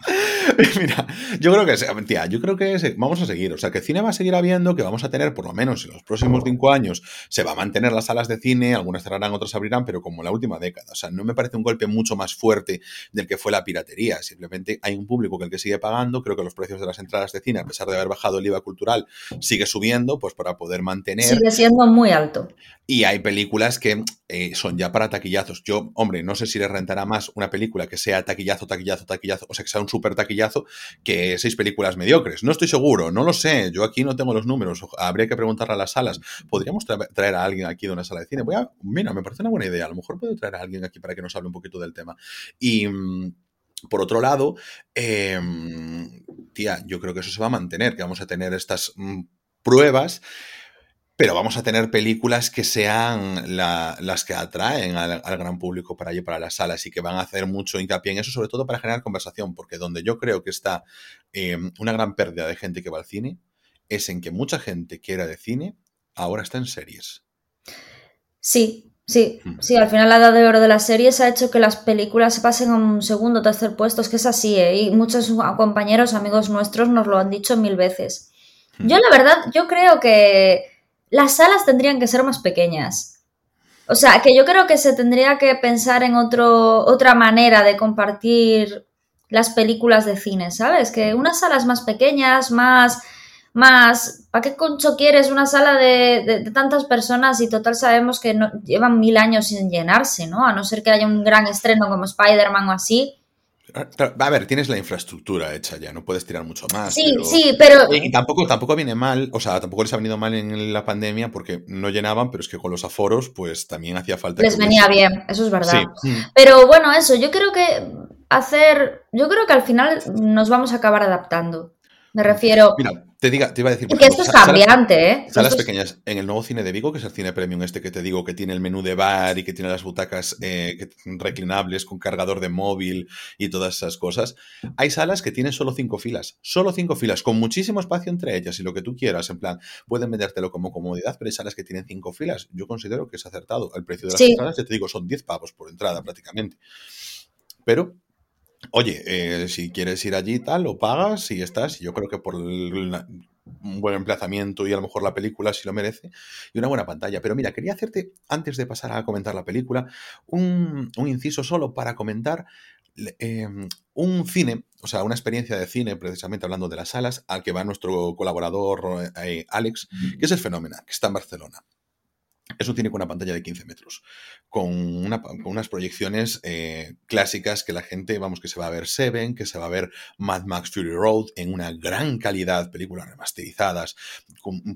Mira, yo creo que tía, yo creo que vamos a seguir. O sea, que cine va a seguir habiendo, que vamos a tener por lo menos en los próximos cinco años, se va a mantener las salas de cine, algunas cerrarán, otras abrirán, pero como en la última década. O sea, no me parece un golpe mucho más fuerte del que fue la piratería. Simplemente hay un público que el que sigue pagando. Creo que los precios de las entradas de cine, a pesar de haber bajado el IVA cultural, sigue subiendo, pues para poder mantener. Sigue siendo muy alto. Y hay películas que eh, son ya para taquillazos. Yo, hombre, no sé si le rentará más una película que sea taquillazo, taquillazo, taquillazo, o sea, que sea un súper taquillazo, que seis películas mediocres. No estoy seguro, no lo sé. Yo aquí no tengo los números. Habría que preguntarle a las salas. ¿Podríamos traer a alguien aquí de una sala de cine? Voy a, mira, me parece una buena idea. A lo mejor puedo traer a alguien aquí para que nos hable un poquito del tema. Y. Mm, por otro lado, em, tía, yo creo que eso se va a mantener, que vamos a tener estas mm, pruebas pero vamos a tener películas que sean las que atraen al, gran público para allí, para las salas, y que van a hacer mucho hincapié en eso, sobre todo para generar conversación, porque donde yo creo que está em, una gran pérdida de gente que va al cine, es en que mucha gente que era de cine ahora está en series. Sí, sí, hmm. sí, al final la edad de oro de las series ha hecho que las películas se pasen a un segundo o tercer puesto, es que es así, ¿eh? y muchos compañeros, amigos nuestros nos lo han dicho mil veces. Hmm. Yo la verdad, yo creo que las salas tendrían que ser más pequeñas. O sea, que yo creo que se tendría que pensar en otro, otra manera de compartir las películas de cine, ¿sabes? Que unas salas más pequeñas, más, más, ¿para qué concho quieres una sala de, tantas personas y total sabemos que no, llevan mil años sin llenarse, ¿no? A no ser que haya un gran estreno como Spider-Man o así, a ver, tienes la infraestructura hecha ya, no puedes tirar mucho más. Sí, sí, pero. Y tampoco, tampoco viene mal, o sea, tampoco les ha venido mal en la pandemia porque no llenaban, pero es que con los aforos, pues también hacía falta. Les venía bien, eso es verdad. Mm. Pero bueno, eso, yo creo que hacer. Yo creo que al final nos vamos a acabar adaptando. Me refiero. Mira, te, diga, te iba a decir. que esto es cambiante, ¿eh? Salas pequeñas. En el nuevo cine de Vigo, que es el cine premium este que te digo, que tiene el menú de bar y que tiene las butacas eh, reclinables con cargador de móvil y todas esas cosas, hay salas que tienen solo cinco filas. Solo cinco filas, con muchísimo espacio entre ellas y lo que tú quieras. En plan, pueden vendértelo como comodidad, pero hay salas que tienen cinco filas. Yo considero que es acertado. El precio de las entradas, ya te digo, son 10 pavos por entrada prácticamente. Pero Oye, eh, si quieres ir allí tal, lo pagas y estás. Yo creo que por un buen emplazamiento y a lo mejor la película sí lo merece. Y una buena pantalla. Pero mira, quería hacerte, antes de pasar a comentar la película, un, inciso solo para comentar em, un cine, o sea, una experiencia de cine, precisamente hablando de las salas, al que va nuestro colaborador eh, Alex, que es el Fenómeno, que está en Barcelona. Es un cine con una pantalla de 15 metros, con, unas proyecciones eh, clásicas que la gente, vamos, que se va a ver Seven, que se va a ver Mad Max Fury Road en una gran calidad, películas remasterizadas.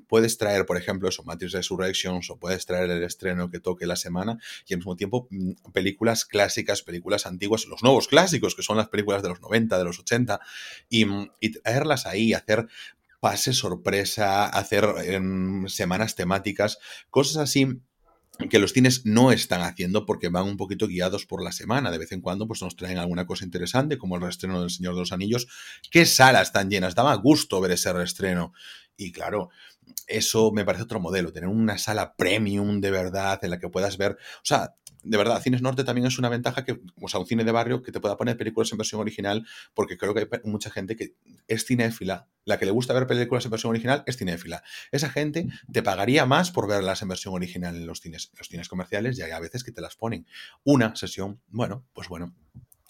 puedes traer, por ejemplo, eso, Matrix Resurrections, o puedes traer el estreno que toque la semana, y al mismo tiempo mm, películas clásicas, películas antiguas, los nuevos clásicos, que son las películas de los 90, de los 80, y, y traerlas ahí, hacer pase sorpresa, hacer em, semanas temáticas, cosas así que los cines no están haciendo porque van un poquito guiados por la semana. De vez en cuando pues nos traen alguna cosa interesante, como el reestreno del Señor de los Anillos. ¿Qué salas tan llenas? Daba gusto ver ese reestreno. Y claro, eso me parece otro modelo, tener una sala premium de verdad en la que puedas ver, o sea, de verdad, Cines Norte también es una ventaja que, o sea, un cine de barrio que te pueda poner películas en versión original, porque creo que hay mucha gente que es cinéfila, la que le gusta ver películas en versión original es cinéfila. Esa gente te pagaría más por verlas en versión original en los cines. Los cines comerciales ya hay a veces que te las ponen. Una sesión, bueno, pues bueno,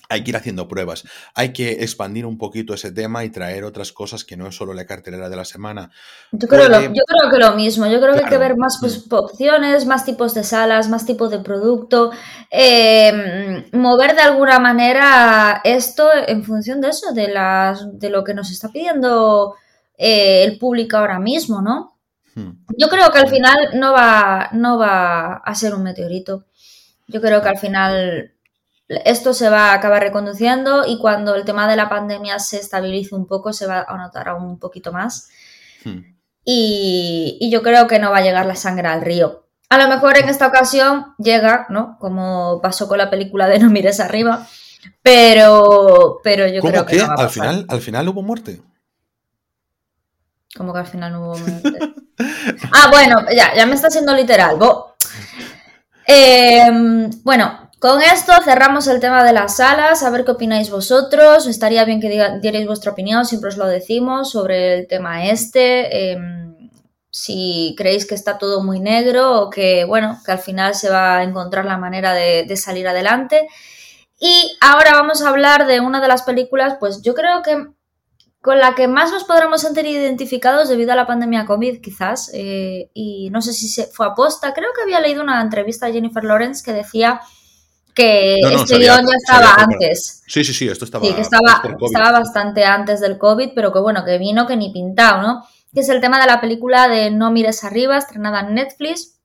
hay que ir haciendo pruebas. Hay que expandir un poquito ese tema y traer otras cosas que no es solo la cartelera de la semana. Yo creo, lo, yo creo que lo mismo. Yo creo que hay que ver más pues, mm. opciones, más tipos de salas, más tipos de producto. Em, mover de alguna manera esto en función de eso, de, las, de lo que nos está pidiendo eh, el público ahora mismo, ¿no? Hmm. Yo creo que al final no va, no va a ser un meteorito. Yo creo que al final esto se va a acabar reconduciendo y cuando el tema de la pandemia se estabilice un poco se va a notar aún un poquito más. Hmm. Y, yo creo que no va a llegar la sangre al río. A lo mejor en esta ocasión llega, ¿no? Como pasó con la película de No mires arriba, pero, pero yo creo que... al, final, al final hubo muerte. Como que al final no hubo muerte. ah, bueno, ya, ya me está siendo literal. Em, bueno, con esto cerramos el tema de las salas, a ver qué opináis vosotros. Estaría bien que dierais vuestra opinión, siempre os lo decimos, sobre el tema este. Em, si creéis que está todo muy negro o que, bueno, que al final se va a encontrar la manera de, salir adelante. Y ahora vamos a hablar de una de las películas, pues yo creo que con la que más nos podremos sentir identificados debido a la pandemia COVID, quizás. Eh, y no sé si se fue aposta. Creo que había leído una entrevista a Jennifer Lawrence que decía que este guion ya estaba antes. Sí, sí, sí, esto estaba. Sí, que estaba, estaba bastante antes del COVID, pero que bueno, que vino que ni pintado, ¿no? Que es el tema de la película de No mires arriba, estrenada en Netflix,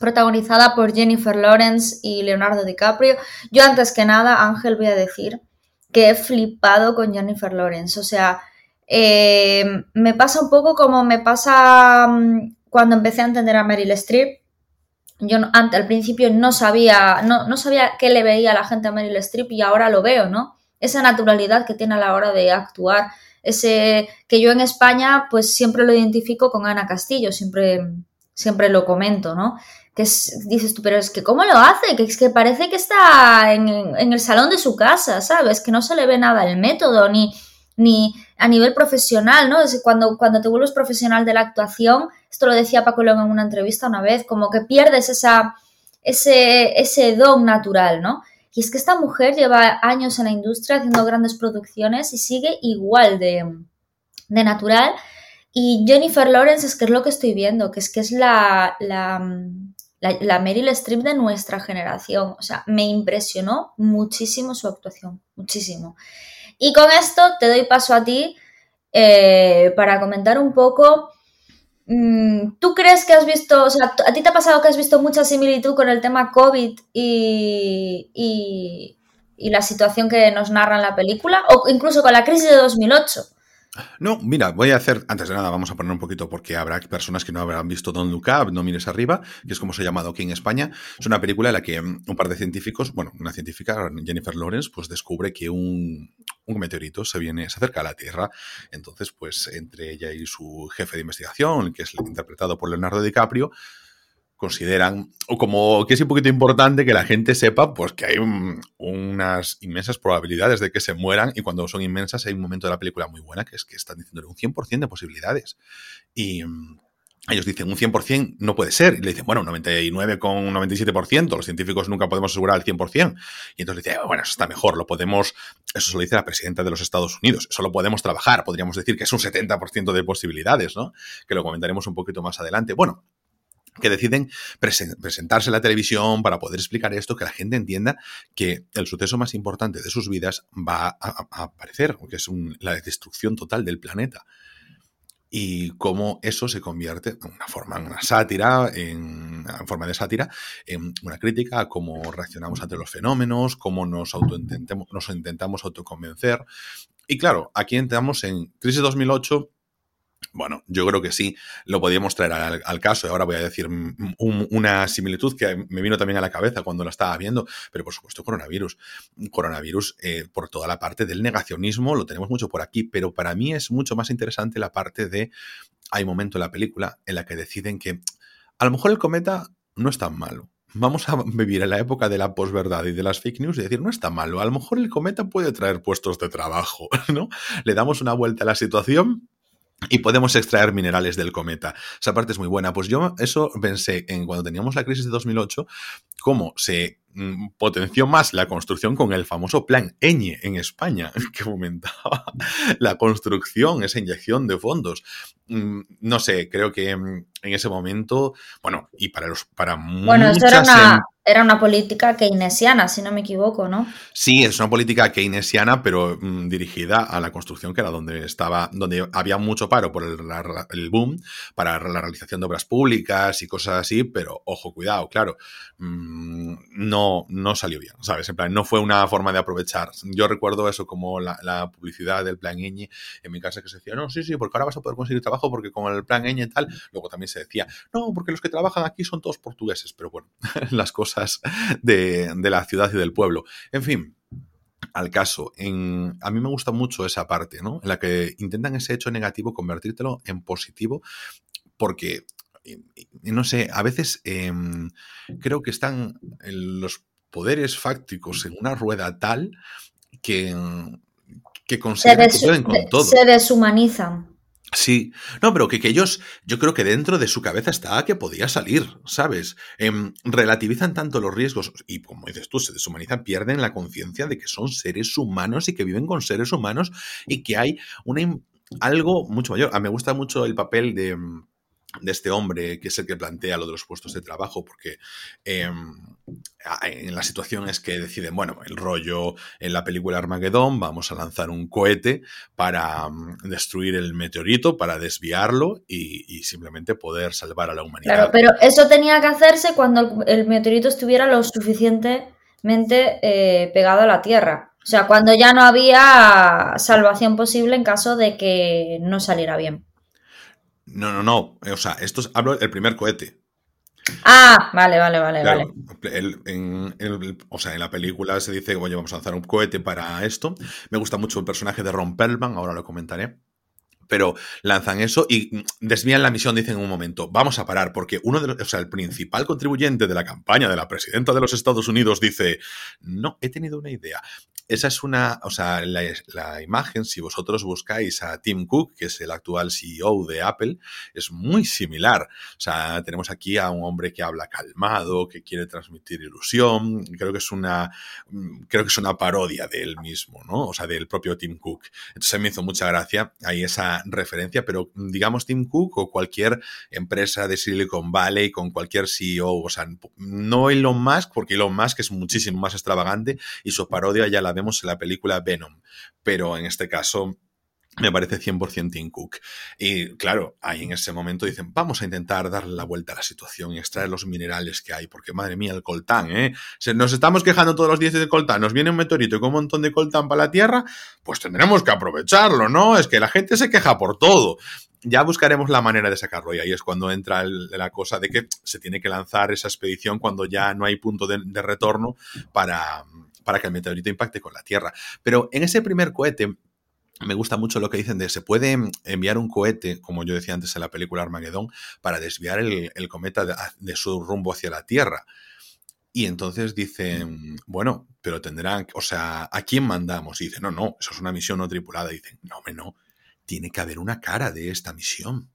protagonizada por Jennifer Lawrence y Leonardo DiCaprio. Yo antes que nada, Ángel, voy a decir que he flipado con Jennifer Lawrence. O sea, eh, me pasa un poco como me pasa mm, cuando empecé a entender a Meryl Streep yo antes, al principio no sabía, no, no sabía qué le veía a la gente a Meryl Streep y ahora lo veo, ¿no? Esa naturalidad que tiene a la hora de actuar, ese que yo en España pues siempre lo identifico con Ana Castillo, siempre, siempre lo comento, ¿no? Que dices tú, pero es que ¿cómo lo hace? Que es que parece que está en, en el salón de su casa, ¿sabes? Que no se le ve nada el método, ni, ni a nivel profesional, ¿no? Es cuando, cuando te vuelves profesional de la actuación, esto lo decía Paco León en una entrevista una vez, como que pierdes esa, ese, ese don natural, ¿no? Y es que esta mujer lleva años en la industria haciendo grandes producciones y sigue igual de, de natural. Y Jennifer Lawrence es que es lo que estoy viendo, que es que es la, la, la, la Meryl Streep de nuestra generación. O sea, me impresionó muchísimo su actuación, muchísimo. Y con esto te doy paso a ti eh, para comentar un poco. Mm, ¿Tú crees que has visto, o sea, a ti te ha pasado que has visto mucha similitud con el tema COVID y, y, la situación que nos narra en la película? O incluso con la crisis de 2008. No, mira, voy a hacer, antes de nada, vamos a poner un poquito porque habrá personas que no habrán visto Don't Look No Mires Arriba, que es como se ha llamado aquí en España. Es una película en la que mm, un par de científicos, bueno, una científica, Jennifer Lawrence, pues descubre que un, un meteorito se viene, se acerca a la Tierra. Entonces, pues entre ella y su jefe de investigación, que es interpretado por Leonardo DiCaprio, consideran, o como que es un poquito importante que la gente sepa, pues que hay unas inmensas probabilidades de que se mueran y cuando son inmensas hay un momento de la película muy buena que es que están diciendo un 100% de posibilidades. Y mm, ellos dicen un 100% no puede ser. Y le dicen, bueno, un 97%, los científicos nunca podemos asegurar el 100%. Y entonces dice, bueno, eso está mejor, lo podemos, eso se lo dice la presidenta de los Estados Unidos, eso lo podemos trabajar, podríamos decir que es un 70% de posibilidades, ¿no? Que lo comentaremos un poquito más adelante. Bueno, que deciden presentarse en la televisión para poder explicar esto, que la gente entienda que el suceso más importante de sus vidas va a, aparecer, que es la destrucción total del planeta. Y cómo eso se convierte en una forma, en una sátira, en, forma de sátira, en una crítica a cómo reaccionamos ante los fenómenos, cómo nos, nos intentamos autoconvencer. Y claro, aquí entramos en Crisis 2008 bueno, yo creo que sí, lo podíamos traer al, caso. Y ahora voy a decir una similitud que me vino también a la cabeza cuando la estaba viendo, pero por supuesto coronavirus. Coronavirus eh, por toda la parte del negacionismo, lo tenemos mucho por aquí, pero para mí es mucho más interesante la parte de, hay momento en la película en la que deciden que a lo mejor el cometa no es tan malo. Vamos a vivir en la época de la posverdad y de las fake news y decir, no está malo, a lo mejor el cometa puede traer puestos de trabajo, ¿no? Le damos una vuelta a la situación y podemos extraer minerales del cometa. Esa parte es muy buena. Pues yo eso pensé en cuando teníamos la crisis de 2008, cómo se potenció más la construcción con el famoso plan Eñe en España, que fomentaba la construcción, esa inyección de fondos. Mm, no sé, creo que en ese momento, bueno, y para los para bueno, eso era una, em era una política keynesiana, si no me equivoco, ¿no? Sí, es una política keynesiana, pero mm, dirigida a la construcción, que era donde estaba, donde había mucho paro por el, boom para la realización de obras públicas y cosas así, pero ojo, cuidado, claro, mm, no, no salió bien, ¿sabes? En plan, no fue una forma de aprovechar. Yo recuerdo eso como la, publicidad del plan Eñe en mi casa que se decía, no, sí, sí, porque ahora vas a poder conseguir trabajo porque con el plan Eñe y tal, luego también se decía, no, porque los que trabajan aquí son todos portugueses, pero bueno, las cosas de, la ciudad y del pueblo. En fin, al caso, a mí me gusta mucho esa parte, ¿no? En la que intentan ese hecho negativo convertírtelo en positivo, porque, no sé, a veces em, creo que están los poderes fácticos en una rueda tal que, que consideran que pueden con todo. Se deshumanizan. Sí, no, pero que, que, ellos, yo creo que dentro de su cabeza está que podía salir, ¿sabes? Em, relativizan tanto los riesgos y, como dices tú, se deshumanizan, pierden la conciencia de que son seres humanos y que viven con seres humanos y que hay una, algo mucho mayor. A ah, mí me gusta mucho el papel de de este hombre, que es el que plantea lo de los puestos de trabajo, porque em, en la situación es que deciden, bueno, el rollo en la película Armagedón, vamos a lanzar un cohete para mm, destruir el meteorito, para desviarlo y, simplemente poder salvar a la humanidad. Claro, pero eso tenía que hacerse cuando el meteorito estuviera lo suficientemente eh, pegado a la Tierra. O sea, cuando ya no había salvación posible en caso de que no saliera bien. No, no, no. O sea, esto es, hablo del primer cohete. Ah, vale, vale, vale, vale. o sea, en la película se dice, oye, vamos a lanzar un cohete para esto. Me gusta mucho el personaje de Ron Perlman, ahora lo comentaré pero lanzan eso y desvían la misión, dicen en un momento, vamos a parar, porque uno de los, o sea, el principal contribuyente de la campaña de la presidenta de los Estados Unidos dice, no, he tenido una idea. Esa es una, o sea, la, imagen, si vosotros buscáis a Tim Cook, que es el actual CEO de Apple, es muy similar. O sea, tenemos aquí a un hombre que habla calmado, que quiere transmitir ilusión. Creo que es una, creo que es una parodia de él mismo, ¿no? O sea, del propio Tim Cook. Entonces me hizo mucha gracia ahí esa referencia, pero digamos Tim Cook o cualquier empresa de Silicon Valley con cualquier CEO, o sea, no Elon Musk, porque Elon Musk es muchísimo más extravagante y su parodia ya la vemos en la película Venom, pero en este caso me parece 100% Tim Cook. Y claro, ahí en ese momento dicen, vamos a intentar darle la vuelta a la situación y extraer los minerales que hay, porque madre mía, el coltán, ¿eh? Nos estamos quejando todos los días de coltán, nos viene un meteorito con un montón de coltán para la Tierra, pues tendremos que aprovecharlo, ¿no? Es que la gente se queja por todo. Ya buscaremos la manera de sacarlo y ahí es cuando entra la cosa de que se tiene que lanzar esa expedición cuando ya no hay punto de, de retorno para para que el meteorito impacte con la Tierra. Pero en ese primer cohete, me gusta mucho lo que dicen de se puede enviar un cohete, como yo decía antes en la película Armagedón, para desviar el, cometa de, su rumbo hacia la Tierra. Y entonces dicen, bueno, pero tendrán, o sea, ¿a quién mandamos? Y dicen, no, no, eso es una misión no tripulada. Y dicen, no, no, tiene que haber una cara de esta misión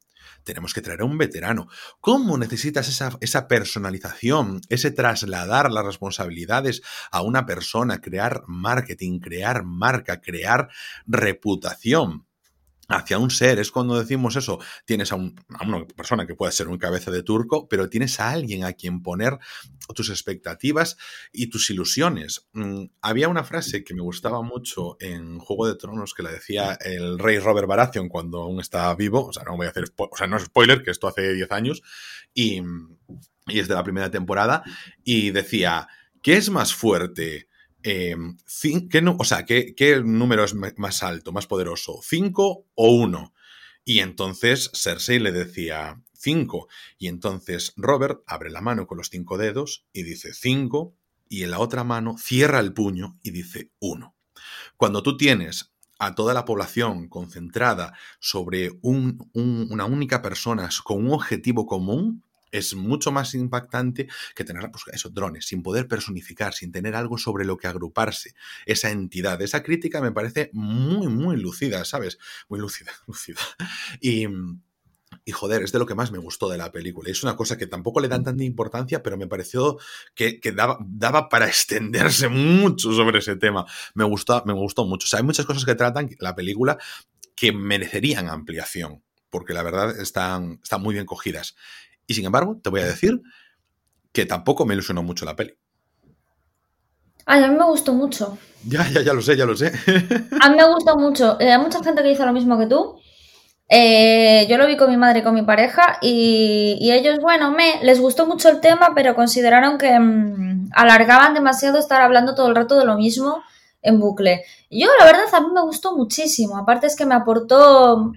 tenemos que traer a un veterano. ¿Cómo necesitas esa, esa personalización, ese trasladar las responsabilidades a una persona, crear marketing, crear marca, crear reputación? Hacia un ser. Es cuando decimos eso, tienes a, una persona que puede ser un cabeza de turco, pero tienes a alguien a quien poner tus expectativas y tus ilusiones. Mm, había una frase que me gustaba mucho en Juego de Tronos que la decía el rey Robert Baratheon cuando aún estaba vivo, o sea, no voy a hacer, o sea, no es spoiler, que esto hace 10 años, y, y es de la primera temporada, y decía, ¿qué es más fuerte? Em, ¿qué, o sea, ¿qué, número es más alto, más poderoso? ¿5 o 1? Y entonces Cersei le decía 5. Y entonces Robert abre la mano con los cinco dedos y dice 5. Y en la otra mano cierra el puño y dice 1. Cuando tú tienes a toda la población concentrada sobre una única persona con un objetivo común, es mucho más impactante que tener pues, esos drones, sin poder personificar, sin tener algo sobre lo que agruparse, esa entidad. Esa crítica me parece muy, muy lucida, ¿sabes? Muy lúcida, lúcida. Y, y joder, es de lo que más me gustó de la película. Es una cosa que tampoco le dan tanta importancia, pero me pareció que, daba, daba, para extenderse mucho sobre ese tema. Me gustó, me gustó mucho. O sea, hay muchas cosas que tratan la película que merecerían ampliación, porque la verdad están, están muy bien cogidas. Y sin embargo, te voy a decir que tampoco me ilusionó mucho la peli. Ay, a mí me gustó mucho. Ya, ya, ya lo sé, ya lo sé. a mí me gustó mucho. Eh, hay mucha gente que dice lo mismo que tú. Eh, yo lo vi con mi madre y con mi pareja y, ellos, bueno, me les gustó mucho el tema, pero consideraron que mm, alargaban demasiado estar hablando todo el rato de lo mismo en bucle. Yo, la verdad, a mí me gustó muchísimo. Aparte es que me aportó...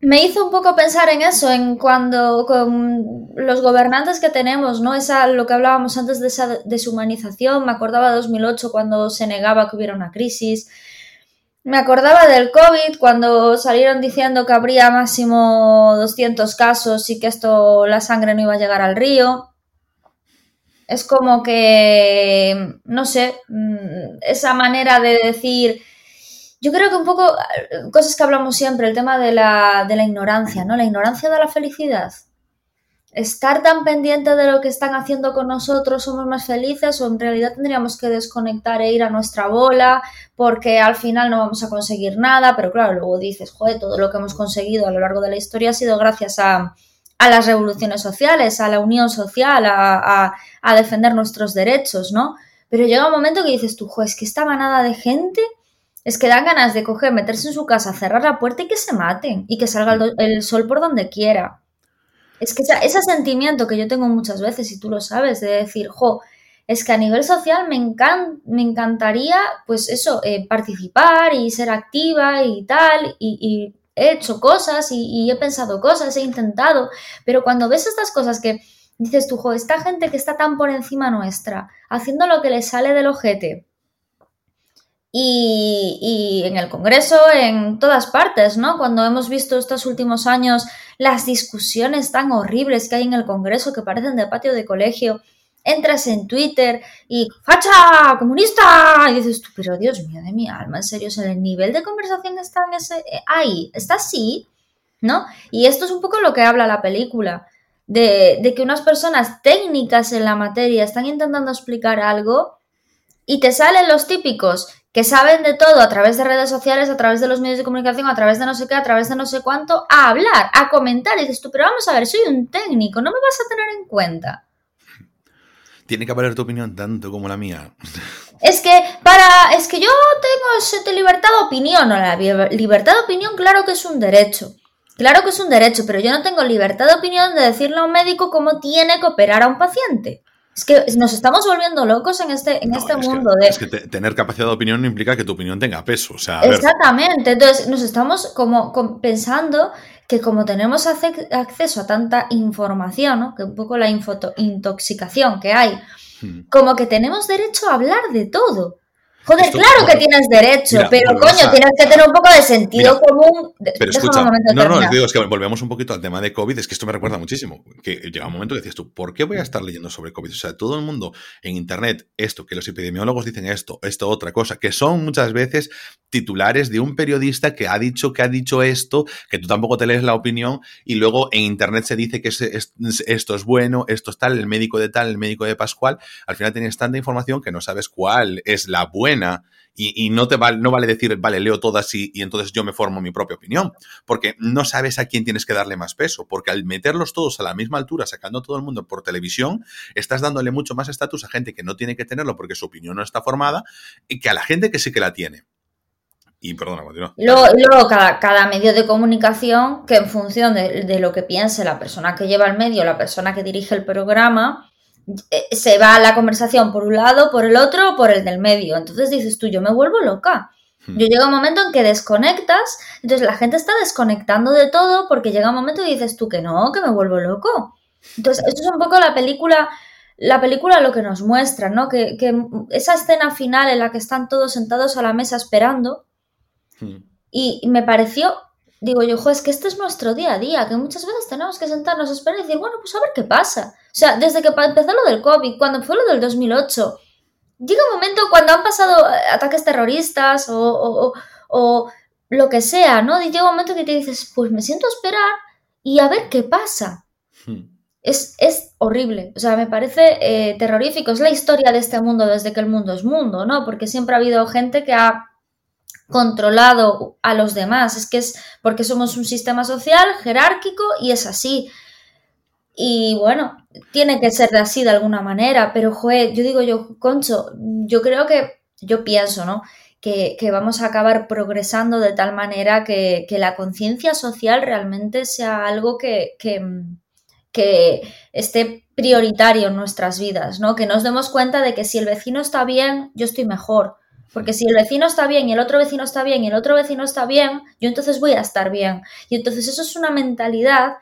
Me hizo un poco pensar en eso, en cuando con los gobernantes que tenemos, ¿no? Esa, lo que hablábamos antes de esa deshumanización, me acordaba de 2008 cuando se negaba que hubiera una crisis, me acordaba del COVID cuando salieron diciendo que habría máximo 200 casos y que esto, la sangre no iba a llegar al río. Es como que, no sé, mm, esa manera de decir, yo creo que un poco, cosas que hablamos siempre, el tema de la, de la ignorancia, ¿no? La ignorancia de la felicidad estar tan pendiente de lo que están haciendo con nosotros somos más felices o en realidad tendríamos que desconectar e ir a nuestra bola porque al final no vamos a conseguir nada, pero claro, luego dices, joder, todo lo que hemos conseguido a lo largo de la historia ha sido gracias a, las revoluciones sociales, a la unión social, a, a, defender nuestros derechos, ¿no? Pero llega un momento que dices tú, joder, es que esta manada de gente es que dan ganas de coger, meterse en su casa, cerrar la puerta y que se maten y que salga el sol por donde quiera. Es que ese sentimiento que yo tengo muchas veces, y tú lo sabes, de decir, jo, es que a nivel social me, me encantaría, pues eso, eh, participar y ser activa y tal, y, he hecho cosas y, he pensado cosas, he intentado, pero cuando ves estas cosas que dices tú, jo, esta gente que está tan por encima nuestra, haciendo lo que le sale del ojete, y, en el Congreso, en todas partes, ¿no? Cuando hemos visto estos últimos años las discusiones tan horribles que hay en el Congreso que parecen de patio de colegio, entras en Twitter y ¡facha! ¡comunista! Y dices tú, pero Dios mío de mi alma, en serio, el nivel de conversación está en ese, eh, ahí, está así, ¿no? Y esto es un poco lo que habla la película. De que unas personas técnicas en la materia están intentando explicar algo y te salen los típicos que saben de todo a través de redes sociales, a través de los medios de comunicación, a través de no sé qué, a través de no sé cuánto, a hablar, a comentar. Y dices tú, pero vamos a ver, soy un técnico, no me vas a tener en cuenta. Tiene que valer tu opinión tanto como la mía. Es que para. Es que yo tengo libertad de opinión. ¿no? La libertad de opinión, claro que es un derecho. Claro que es un derecho, pero yo no tengo libertad de opinión de decirle a un médico cómo tiene que operar a un paciente. Es que nos estamos volviendo locos en este, en este mundo. de... Es que tener capacidad de opinión no implica que tu opinión tenga peso. O sea, Exactamente. Entonces nos estamos como, pensando que como tenemos acceso a tanta información, ¿no? que un poco la intoxicación que hay, hmm. como que tenemos derecho a hablar de todo. Joder, claro que tienes derecho, pero coño, tienes que tener un poco de sentido común. Pero escucha, no, no, digo, es que volvemos un poquito al tema de COVID, es que esto me recuerda muchísimo, que llega un momento que decías tú, ¿por qué voy a estar leyendo sobre COVID? O sea, todo el mundo en Internet, esto, que los epidemiólogos dicen esto, esto, otra cosa, que son muchas veces titulares de un periodista que ha dicho que ha dicho esto, que tú tampoco te lees la opinión, y luego en Internet se dice que esto es bueno, esto es tal, el médico de tal, el médico de Pascual, al final tienes tanta información que no sabes cuál es la buena y, no te vale, no vale decir, vale, leo todas y, y, entonces yo me formo mi propia opinión, porque no sabes a quién tienes que darle más peso, porque al meterlos todos a la misma altura, sacando a todo el mundo por televisión, estás dándole mucho más estatus a gente que no tiene que tenerlo porque su opinión no está formada y que a la gente que sí que la tiene. Y perdona, continúa. Luego, cada, medio de comunicación, que en función de, lo que piense la persona que lleva el medio, la persona que dirige el programa, se va la conversación por un lado, por el otro, por el del medio. Entonces dices tú, yo me vuelvo loca. Hmm. Yo llega un momento en que desconectas, entonces la gente está desconectando de todo porque llega un momento y dices tú que no, que me vuelvo loco. Entonces, eso es un poco la película, la película lo que nos muestra, ¿no? Que, esa escena final en la que están todos sentados a la mesa esperando, hmm. y me pareció digo yo, jo, es que este es nuestro día a día, que muchas veces tenemos que sentarnos a esperar y decir, bueno, pues a ver qué pasa. O sea, desde que empezó lo del COVID, cuando fue lo del 2008, llega un momento cuando han pasado eh, ataques terroristas o, lo que sea, ¿no? Y llega un momento que te dices, pues me siento a esperar y a ver qué pasa. Hmm. Es, es, horrible, o sea, me parece eh, terrorífico. Es la historia de este mundo desde que el mundo es mundo, ¿no? Porque siempre ha habido gente que ha controlado a los demás. Es que es porque somos un sistema social jerárquico y es así. Y bueno, tiene que ser así de alguna manera, pero joder, yo digo yo, Concho, yo creo que, yo pienso, ¿no? Que, vamos a acabar progresando de tal manera que, la conciencia social realmente sea algo que, que, esté prioritario en nuestras vidas, ¿no? Que nos demos cuenta de que si el vecino está bien, yo estoy mejor. Porque si el vecino está bien y el otro vecino está bien y el otro vecino está bien, yo entonces voy a estar bien. Y entonces eso es una mentalidad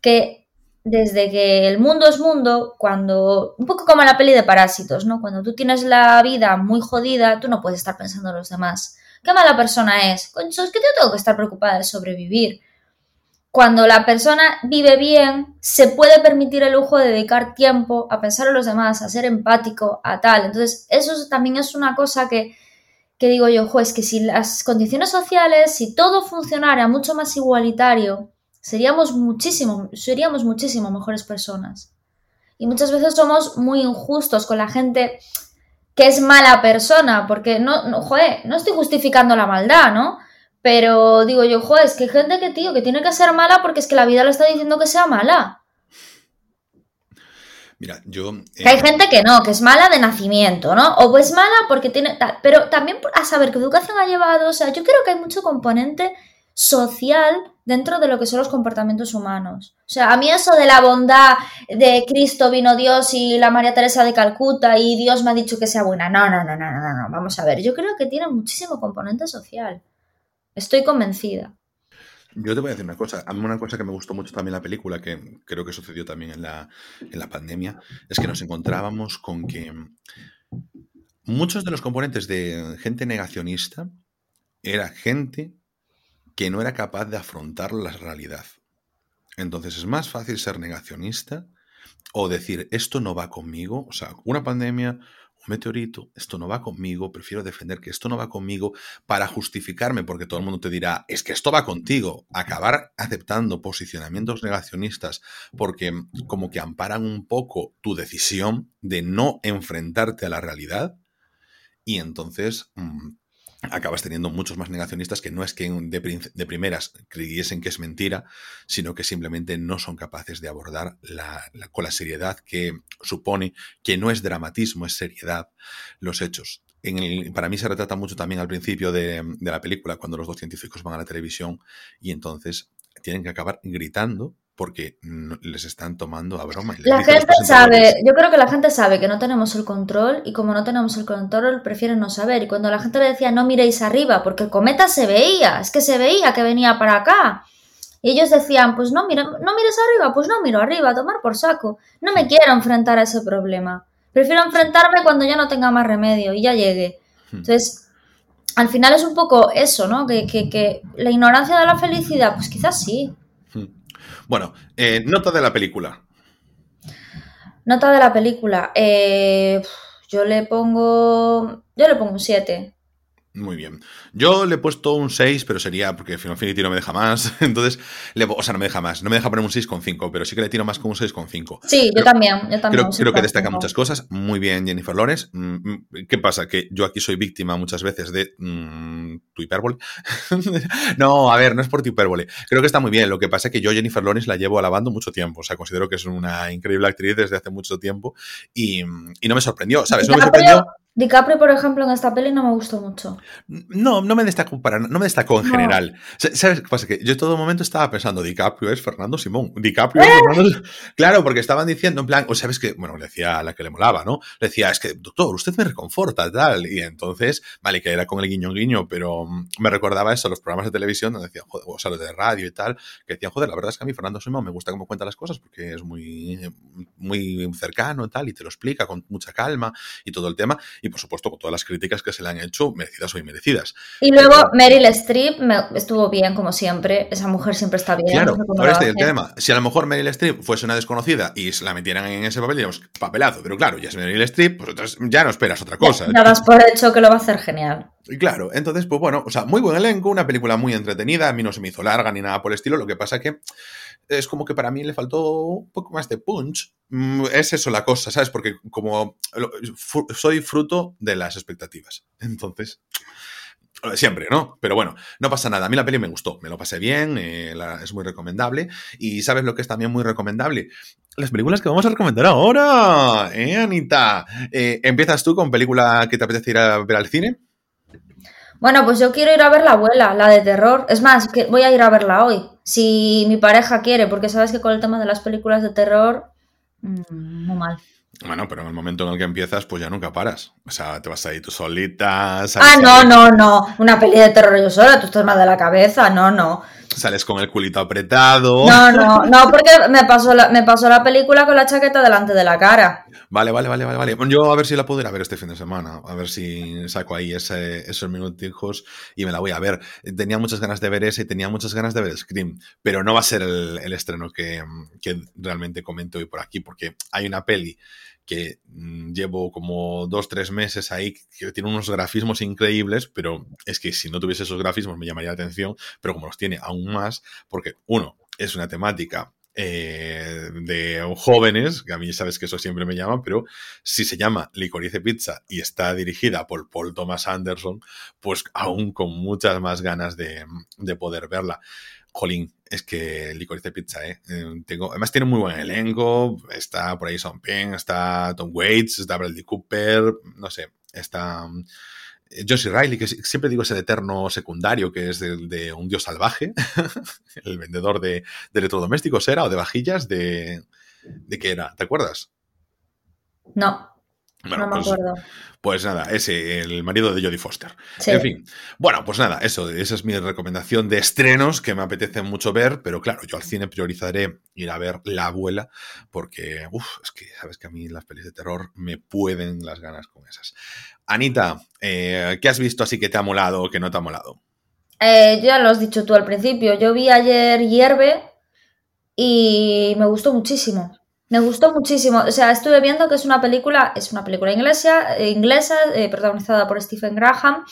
que desde que el mundo es mundo, cuando, un poco como la peli de Parásitos, ¿no? Cuando tú tienes la vida muy jodida, tú no puedes estar pensando en los demás. ¿Qué mala persona es? Concho, es que yo tengo que estar preocupada de sobrevivir. Cuando la persona vive bien, se puede permitir el lujo de dedicar tiempo a pensar en los demás, a ser empático, a tal. Entonces, eso también es una cosa que, que digo yo, es que si las condiciones sociales, si todo funcionara mucho más igualitario, seríamos muchísimo, seríamos muchísimo mejores personas. Y muchas veces somos muy injustos con la gente que es mala persona, porque no, no, joder, no estoy justificando la maldad, ¿no? Pero digo yo, joder, es que hay gente que, tío, que tiene que ser mala porque es que la vida le está diciendo que sea mala. Mira, yo... Que hay eh, gente que no, que es mala de nacimiento, ¿no? O pues mala porque tiene... Tal, pero también a saber qué educación ha llevado, o sea, yo creo que hay mucho componente social dentro de lo que son los comportamientos humanos. O sea, a mí eso de la bondad de Cristo vino Dios y la María Teresa de Calcuta y Dios me ha dicho que sea buena. No, no, no, no, no, no. Vamos a ver. Yo creo que tiene muchísimo componente social. Estoy convencida. Yo te voy a decir una cosa. A mí una cosa que me gustó mucho también la película, que creo que sucedió también en la, en la pandemia, es que nos encontrábamos con que muchos de los componentes de gente negacionista era gente que no era capaz de afrontar la realidad. Entonces es más fácil ser negacionista o decir, esto no va conmigo, o sea, una pandemia, meteorito, esto no va conmigo, prefiero defender que esto no va conmigo para justificarme, porque todo el mundo te dirá, es que esto va contigo, acabar aceptando posicionamientos negacionistas porque como que amparan un poco tu decisión de no enfrentarte a la realidad y entonces... Mm, acabas teniendo muchos más negacionistas que no es que de, primeras creyesen que es mentira, sino que simplemente no son capaces de abordar con la seriedad que supone, que no es dramatismo, es seriedad, los hechos. para mí se retrata mucho también al principio de, de la película, cuando los dos científicos van a la televisión y entonces tienen que acabar gritando porque les están tomando a broma. la gente sabe, yo creo que la gente sabe que no tenemos el control y como no tenemos el control prefieren no saber. Y cuando la gente le decía no miréis arriba, porque el cometa se veía, es que se veía que venía para acá. Y ellos decían, pues no, mira, no mires arriba, pues no miro arriba, a tomar por saco. No me quiero enfrentar a ese problema. Prefiero enfrentarme cuando ya no tenga más remedio y ya llegue. Hmm. Entonces, al final es un poco eso, ¿no? Que, que, que la ignorancia de la felicidad, pues quizás sí. Bueno, eh, nota de la película. Nota de la película. Eh, yo le pongo. Yo le pongo un 7. Muy bien. Yo le he puesto un 6, pero sería porque Final Infinity no me deja más. Entonces, le, o sea, no me deja más. No me deja poner un 6,5, pero sí que le tiro más con un 6,5. Sí, yo también. Yo también creo, que destaca muchas cosas. Muy bien, Jennifer Lawrence. Mm, mm, ¿Qué pasa? Que yo aquí soy víctima muchas veces de mm, tu hipérbole. no, a ver, no es por tu hipérbole. Creo que está muy bien. Lo que pasa es que yo, Jennifer Lawrence, la llevo alabando mucho tiempo. O sea, considero que es una increíble actriz desde hace mucho tiempo y, y no me sorprendió, ¿sabes? No me sorprendió. DiCaprio, por ejemplo, en esta peli no me gustó mucho. No, no me destacó para no me destacó en general. ¿Sabes qué pasa? Que yo en todo momento estaba pensando, DiCaprio es Fernando Simón. DiCaprio es ¡Eh! Fernando Claro, porque estaban diciendo en plan, o sabes que, bueno, le decía a la que le molaba, ¿no? Le decía, es que, doctor, usted me reconforta, tal. Y entonces, vale, que era con el guiño guiño, pero mm, me recordaba eso, los programas de televisión donde decían, joder, o sea, los de radio y tal, que decían, joder, la verdad es que a mí Fernando Simón me gusta cómo cuenta las cosas porque es muy, muy cercano y tal, y te lo explica con mucha calma y todo el tema. Y por supuesto, con todas las críticas que se le han hecho, merecidas o inmerecidas. Y luego Meryl Streep estuvo bien, como siempre. Esa mujer siempre está bien. Claro, por este el tema. Si a lo mejor Meryl Streep fuese una desconocida y la metieran en ese papel, papelazo. Pero claro, ya es Meryl Streep, pues ya no esperas otra cosa. Ya, das por hecho que lo va a hacer genial. Y claro, entonces, pues bueno, o sea, muy buen elenco, una película muy entretenida, a mí no se me hizo larga ni nada por el estilo, lo que pasa que es como que para mí le faltó un poco más de punch. Mm, Es eso la cosa, ¿sabes? Porque como soy fruto de las expectativas. Entonces, siempre, ¿no? Pero bueno, no pasa nada. A mí la peli me gustó, me lo pasé bien, eh, es muy recomendable. Y ¿sabes lo que es también muy recomendable? Las películas que vamos a recomendar ahora, ¿eh, Anita? Eh, ¿Empiezas tú con película que te apetece ir a ver al cine? Bueno, pues yo quiero ir a ver La Abuela, la de terror. Es más, que voy a ir a verla hoy, si mi pareja quiere, porque sabes que con el tema de las películas de terror, mm, muy mal. Bueno, pero en el momento en el que empiezas, pues ya nunca paras. O sea, te vas ahí tú solita, Ah, no, no, no. Una peli de terror yo sola, tú estás mal de la cabeza. No, no. Sales con el culito apretado. No, no, no, porque me pasó la, me pasó la película con la chaqueta delante de la cara. Vale, vale, vale, vale, vale. Yo a ver si la puedo ir a ver este fin de semana. A ver si saco ahí ese- esos minutijos y me la voy a ver. Tenía muchas ganas de ver ese y tenía muchas ganas de ver Scream, pero no va a ser el, el estreno que, que realmente comento hoy por aquí, porque hay una peli que mm, llevo como dos, tres meses ahí, que tiene unos grafismos increíbles, pero es que si no tuviese esos grafismos me llamaría la atención, pero como los tiene aún más, porque uno, es una temática eh, de jóvenes, que a mí sabes que eso siempre me llama, pero si se llama Licorice Pizza y está dirigida por Paul Thomas Anderson, pues aún con muchas más ganas de, de poder verla. Jolín, es que Licorice Pizza, ¿eh? Eh, Tengo, además tiene muy buen elenco, está por ahí Sean Penn, está Tom Waits, está Bradley Cooper, no sé, está... eh, Josie Riley, que si- siempre digo es el eterno secundario, que es de, de un dios salvaje, el vendedor de, de electrodomésticos era, o de vajillas, de... ¿De qué era? ¿Te acuerdas? No, Bueno, no me pues, acuerdo. pues nada, ese, el marido de Jodie Foster. Sí. En fin, bueno, pues nada, eso, esa es mi recomendación de estrenos que me apetece mucho ver, pero claro, yo al cine priorizaré ir a ver La Abuela, porque, uff, es que sabes que a mí las pelis de terror me pueden las ganas con esas. Anita, eh, ¿qué has visto así que te ha molado o que no te ha molado? Eh, ya lo has dicho tú al principio. Yo vi ayer Hierve y me gustó muchísimo. Me gustó muchísimo. O sea, estuve viendo que es una película, es una película inglesa, eh, inglesa eh, protagonizada por Stephen Graham.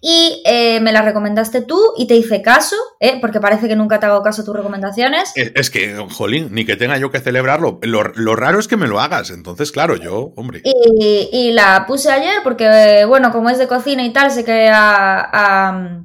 Y eh, me la recomendaste tú y te hice caso, eh, porque parece que nunca te hago caso a tus recomendaciones. Es, es que, jolín, ni que tenga yo que celebrarlo. Lo, lo raro es que me lo hagas, entonces, claro, yo, hombre. Y, y la puse ayer porque, bueno, como es de cocina y tal, sé que a, a,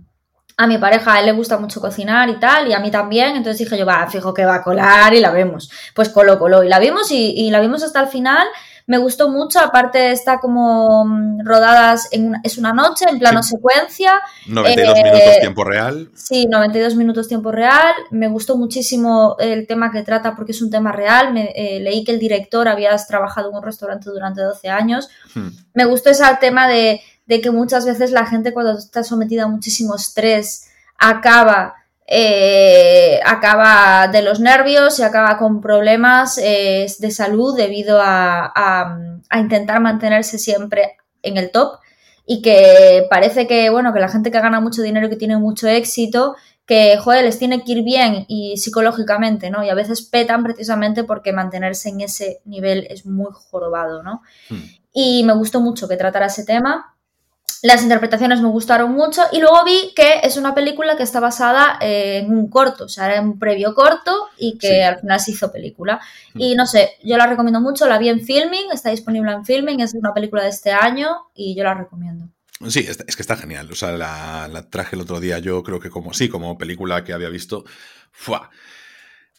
a mi pareja a él le gusta mucho cocinar y tal, y a mí también, entonces dije yo, va, fijo que va a colar y la vemos. Pues coló, coló, y la vimos y, y la vimos hasta el final. Me gustó mucho, aparte está como mm, rodadas, en una, es una noche, en plano Sí. secuencia, 92 eh, minutos tiempo real. Sí, 92 minutos tiempo real. Me gustó muchísimo el tema que trata porque es un tema real. Me, eh, leí que el director había trabajado en un restaurante durante 12 años. Hmm. Me gustó ese tema de, de que muchas veces la gente cuando está sometida a muchísimo estrés acaba, eh, acaba de los nervios y acaba con problemas eh, de salud debido a, a- a intentar mantenerse siempre en el top y que parece que, bueno, que la gente que gana mucho dinero y que tiene mucho éxito, que, joder, les tiene que ir bien y psicológicamente, ¿no? Y a veces petan precisamente porque mantenerse en ese nivel es muy jorobado, ¿no? Hmm. Y me gustó mucho que tratara ese tema. Las interpretaciones me gustaron mucho y luego vi que es una película que está basada en un corto, o sea, era un previo corto y que Sí. al final se hizo película. Mm. Y no sé, yo la recomiendo mucho, la vi en Filming, está disponible en Filming, es una película de este año y yo la recomiendo. Sí, es, es que está genial. O sea, la, la traje el otro día, yo creo que como sí, como película que había visto. ¡fua!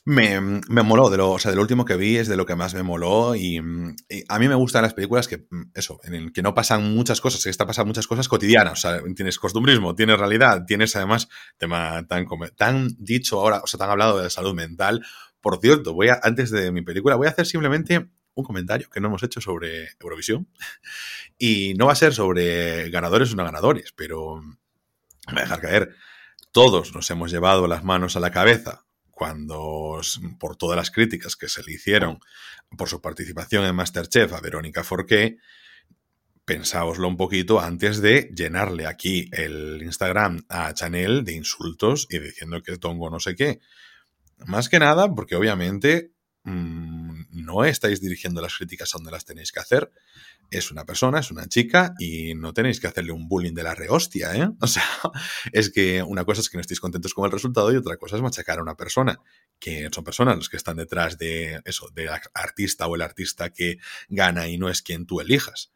Me, me moló, de lo, o sea, de lo último que vi es de lo que más me moló y, a mí me gustan las películas que, mm, eso, en el que no pasan muchas cosas, que está pasando muchas cosas cotidianas, o sea, tienes costumbrismo, tienes realidad, tienes además tema tan, tan dicho ahora, o sea, tan hablado de salud mental. Por cierto, voy antes de mi película, voy a hacer simplemente un comentario que no hemos hecho sobre Eurovisión y no va a ser sobre ganadores o no ganadores, pero voy a dejar caer. Todos nos hemos llevado las manos a la cabeza cuando, por todas las críticas que se le hicieron por su participación en Masterchef a Verónica Forqué, pensáoslo un poquito antes de llenarle aquí el Instagram a Chanel de insultos y diciendo que tongo no sé qué. Más que nada porque obviamente mm, no estáis dirigiendo las críticas a donde las tenéis que hacer. Es una persona, es una chica y no tenéis que hacerle un bullying de la rehostia, ¿eh? O sea, es que una cosa es que no estéis contentos con el resultado y otra cosa es machacar a una persona, que son personas los que están detrás de eso, del artista o el artista que gana y no es quien tú elijas.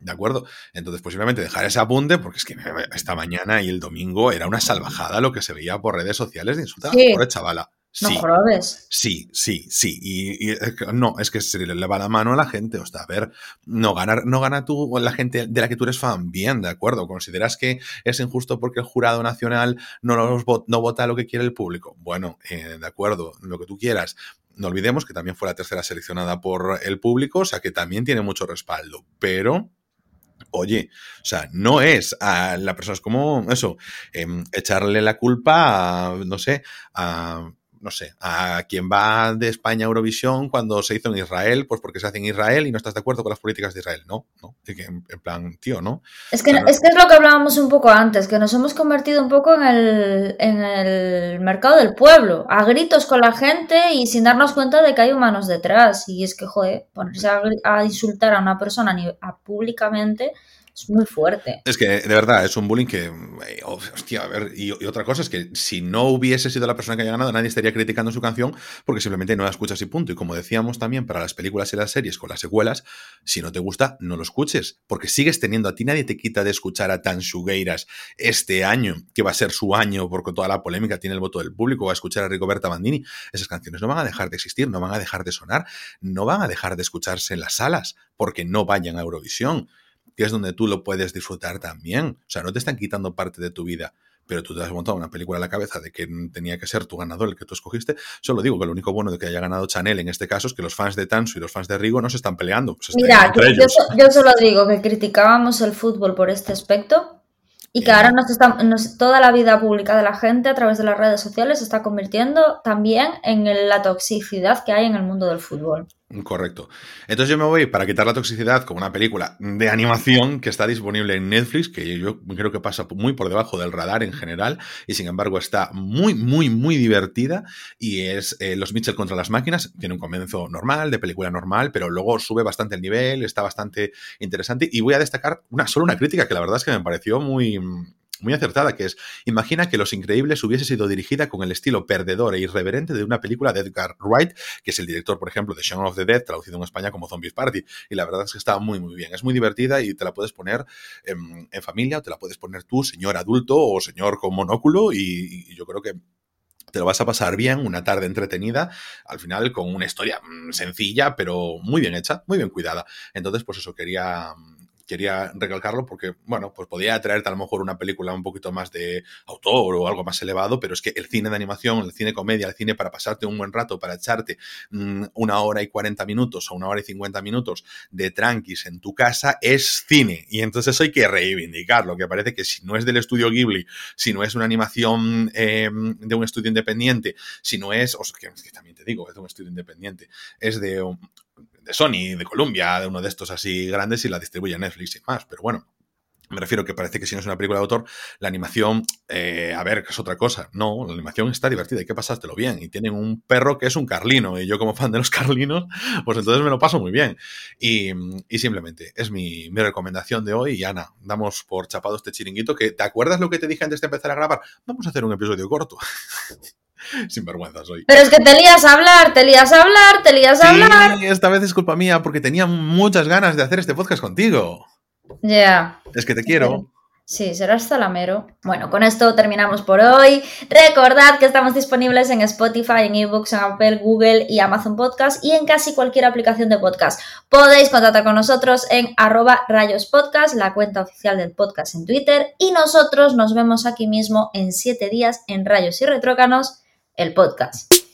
¿De acuerdo? Entonces, posiblemente dejar ese apunte, porque es que esta mañana y el domingo era una salvajada lo que se veía por redes sociales de insultar a la pobre chavala. Sí, no Sí, sí, sí. Y, no, es que se le va la mano a la gente. O sea, a ver, no gana, no gana tú la gente de la que tú eres fan. Bien, de acuerdo. ¿Consideras que es injusto porque el jurado nacional no, los, no vota lo que quiere el público? Bueno, eh, de acuerdo, lo que tú quieras. No olvidemos que también fue la tercera seleccionada por el público, o sea que también tiene mucho respaldo. Pero Oye, o sea, no es a la persona, es como eso, em, echarle la culpa a, no sé, a no sé, a quien va de España a Eurovisión cuando se hizo en Israel, pues porque se hace en Israel y no estás de acuerdo con las políticas de Israel. No, no. En, plan, tío, ¿no? Es que, es que es lo que hablábamos un poco antes, que nos hemos convertido un poco en el, en el mercado del pueblo, a gritos con la gente y sin darnos cuenta de que hay humanos detrás. Y es que, joder, ponerse a, insultar a una persona a, públicamente es muy fuerte. Es que, de verdad, es un bullying que. Eh, hostia, a ver. Y, otra cosa es que si no hubiese sido la persona que haya ganado, nadie estaría criticando su canción porque simplemente no la escuchas y punto. Y como decíamos también para las películas y las series con las secuelas, si no te gusta, no lo escuches. Porque sigues teniendo a ti, nadie te quita de escuchar a Tan Sugueiras este año, que va a ser su año porque toda la polémica tiene el voto del público, o a escuchar a Ricoberta Bandini. Esas canciones no van a dejar de existir, no van a dejar de sonar, no van a dejar de escucharse en las salas porque no vayan a Eurovisión que es donde tú lo puedes disfrutar también. O sea, no te están quitando parte de tu vida, pero tú te has montado una película en la cabeza de que tenía que ser tu ganador el que tú escogiste. Solo digo que lo único bueno de que haya ganado Chanel en este caso es que los fans de Tansu y los fans de Rigo no se están peleando. Mira, yo, yo, solo digo que criticábamos el fútbol por este aspecto y que ahora nos está, toda la vida pública de la gente a través de las redes sociales se está convirtiendo también en la toxicidad que hay en el mundo del fútbol. Correcto. Entonces yo me voy para quitar la toxicidad con una película de animación que está disponible en Netflix, que yo creo que pasa muy por debajo del radar en general, y sin embargo está muy, muy, muy divertida, y es eh, Los Mitchell contra las máquinas. Tiene un comienzo normal, de película normal, pero luego sube bastante el nivel, está bastante interesante, y voy a destacar una, solo una crítica que la verdad es que me pareció muy muy acertada, que es, imagina que Los Increíbles hubiese sido dirigida con el estilo perdedor e irreverente de una película de Edgar Wright, que es el director, por ejemplo, de Shaun of the Dead, traducido en España como Zombies Party. Y la verdad es que está muy, muy bien. Es muy divertida y te la puedes poner en, familia o te la puedes poner tú, señor adulto o señor con monóculo, y, yo creo que te lo vas a pasar bien, una tarde entretenida, al final con una historia mm, sencilla, pero muy bien hecha, muy bien cuidada. Entonces, pues eso, quería quería recalcarlo porque, bueno, pues podía traerte a lo mejor una película un poquito más de autor o algo más elevado, pero es que el cine de animación, el cine comedia, el cine para pasarte un buen rato, para echarte mm, una hora y 40 minutos o una hora y 50 minutos de tranquis en tu casa, es cine. Y entonces hay que reivindicarlo, que parece que si no es del estudio Ghibli, si no es una animación em, de un estudio independiente, si no es, o sea, que también te digo, es de un estudio independiente, es de de Sony, de Columbia, de uno de estos así grandes y la distribuye Netflix y más. Pero bueno, me refiero que parece que si no es una película de autor, la animación, eh, a ver, es otra cosa. No, la animación está divertida, hay que pasártelo bien. Y tienen un perro que es un carlino, y yo como fan de los carlinos, pues entonces me lo paso muy bien. Y, simplemente, es mi, mi, recomendación de hoy. Y Ana, damos por chapado este chiringuito, que ¿te acuerdas lo que te dije antes de empezar a grabar? Vamos a hacer un episodio corto. Sin vergüenza soy. Pero es que te lías a hablar, te lías a hablar, te lías a hablar. Esta vez es culpa mía porque tenía muchas ganas de hacer este podcast contigo. Ya. Es que te quiero. Sí, serás salamero. Bueno, con esto terminamos por hoy. Recordad que estamos disponibles en Spotify, en eBooks, en Apple, Google y Amazon Podcast y en casi cualquier aplicación de podcast. Podéis contactar con nosotros en arroba rayospodcast, la cuenta oficial del podcast en Twitter. Y nosotros nos vemos aquí mismo en siete días en Rayos y Retrócanos el podcast.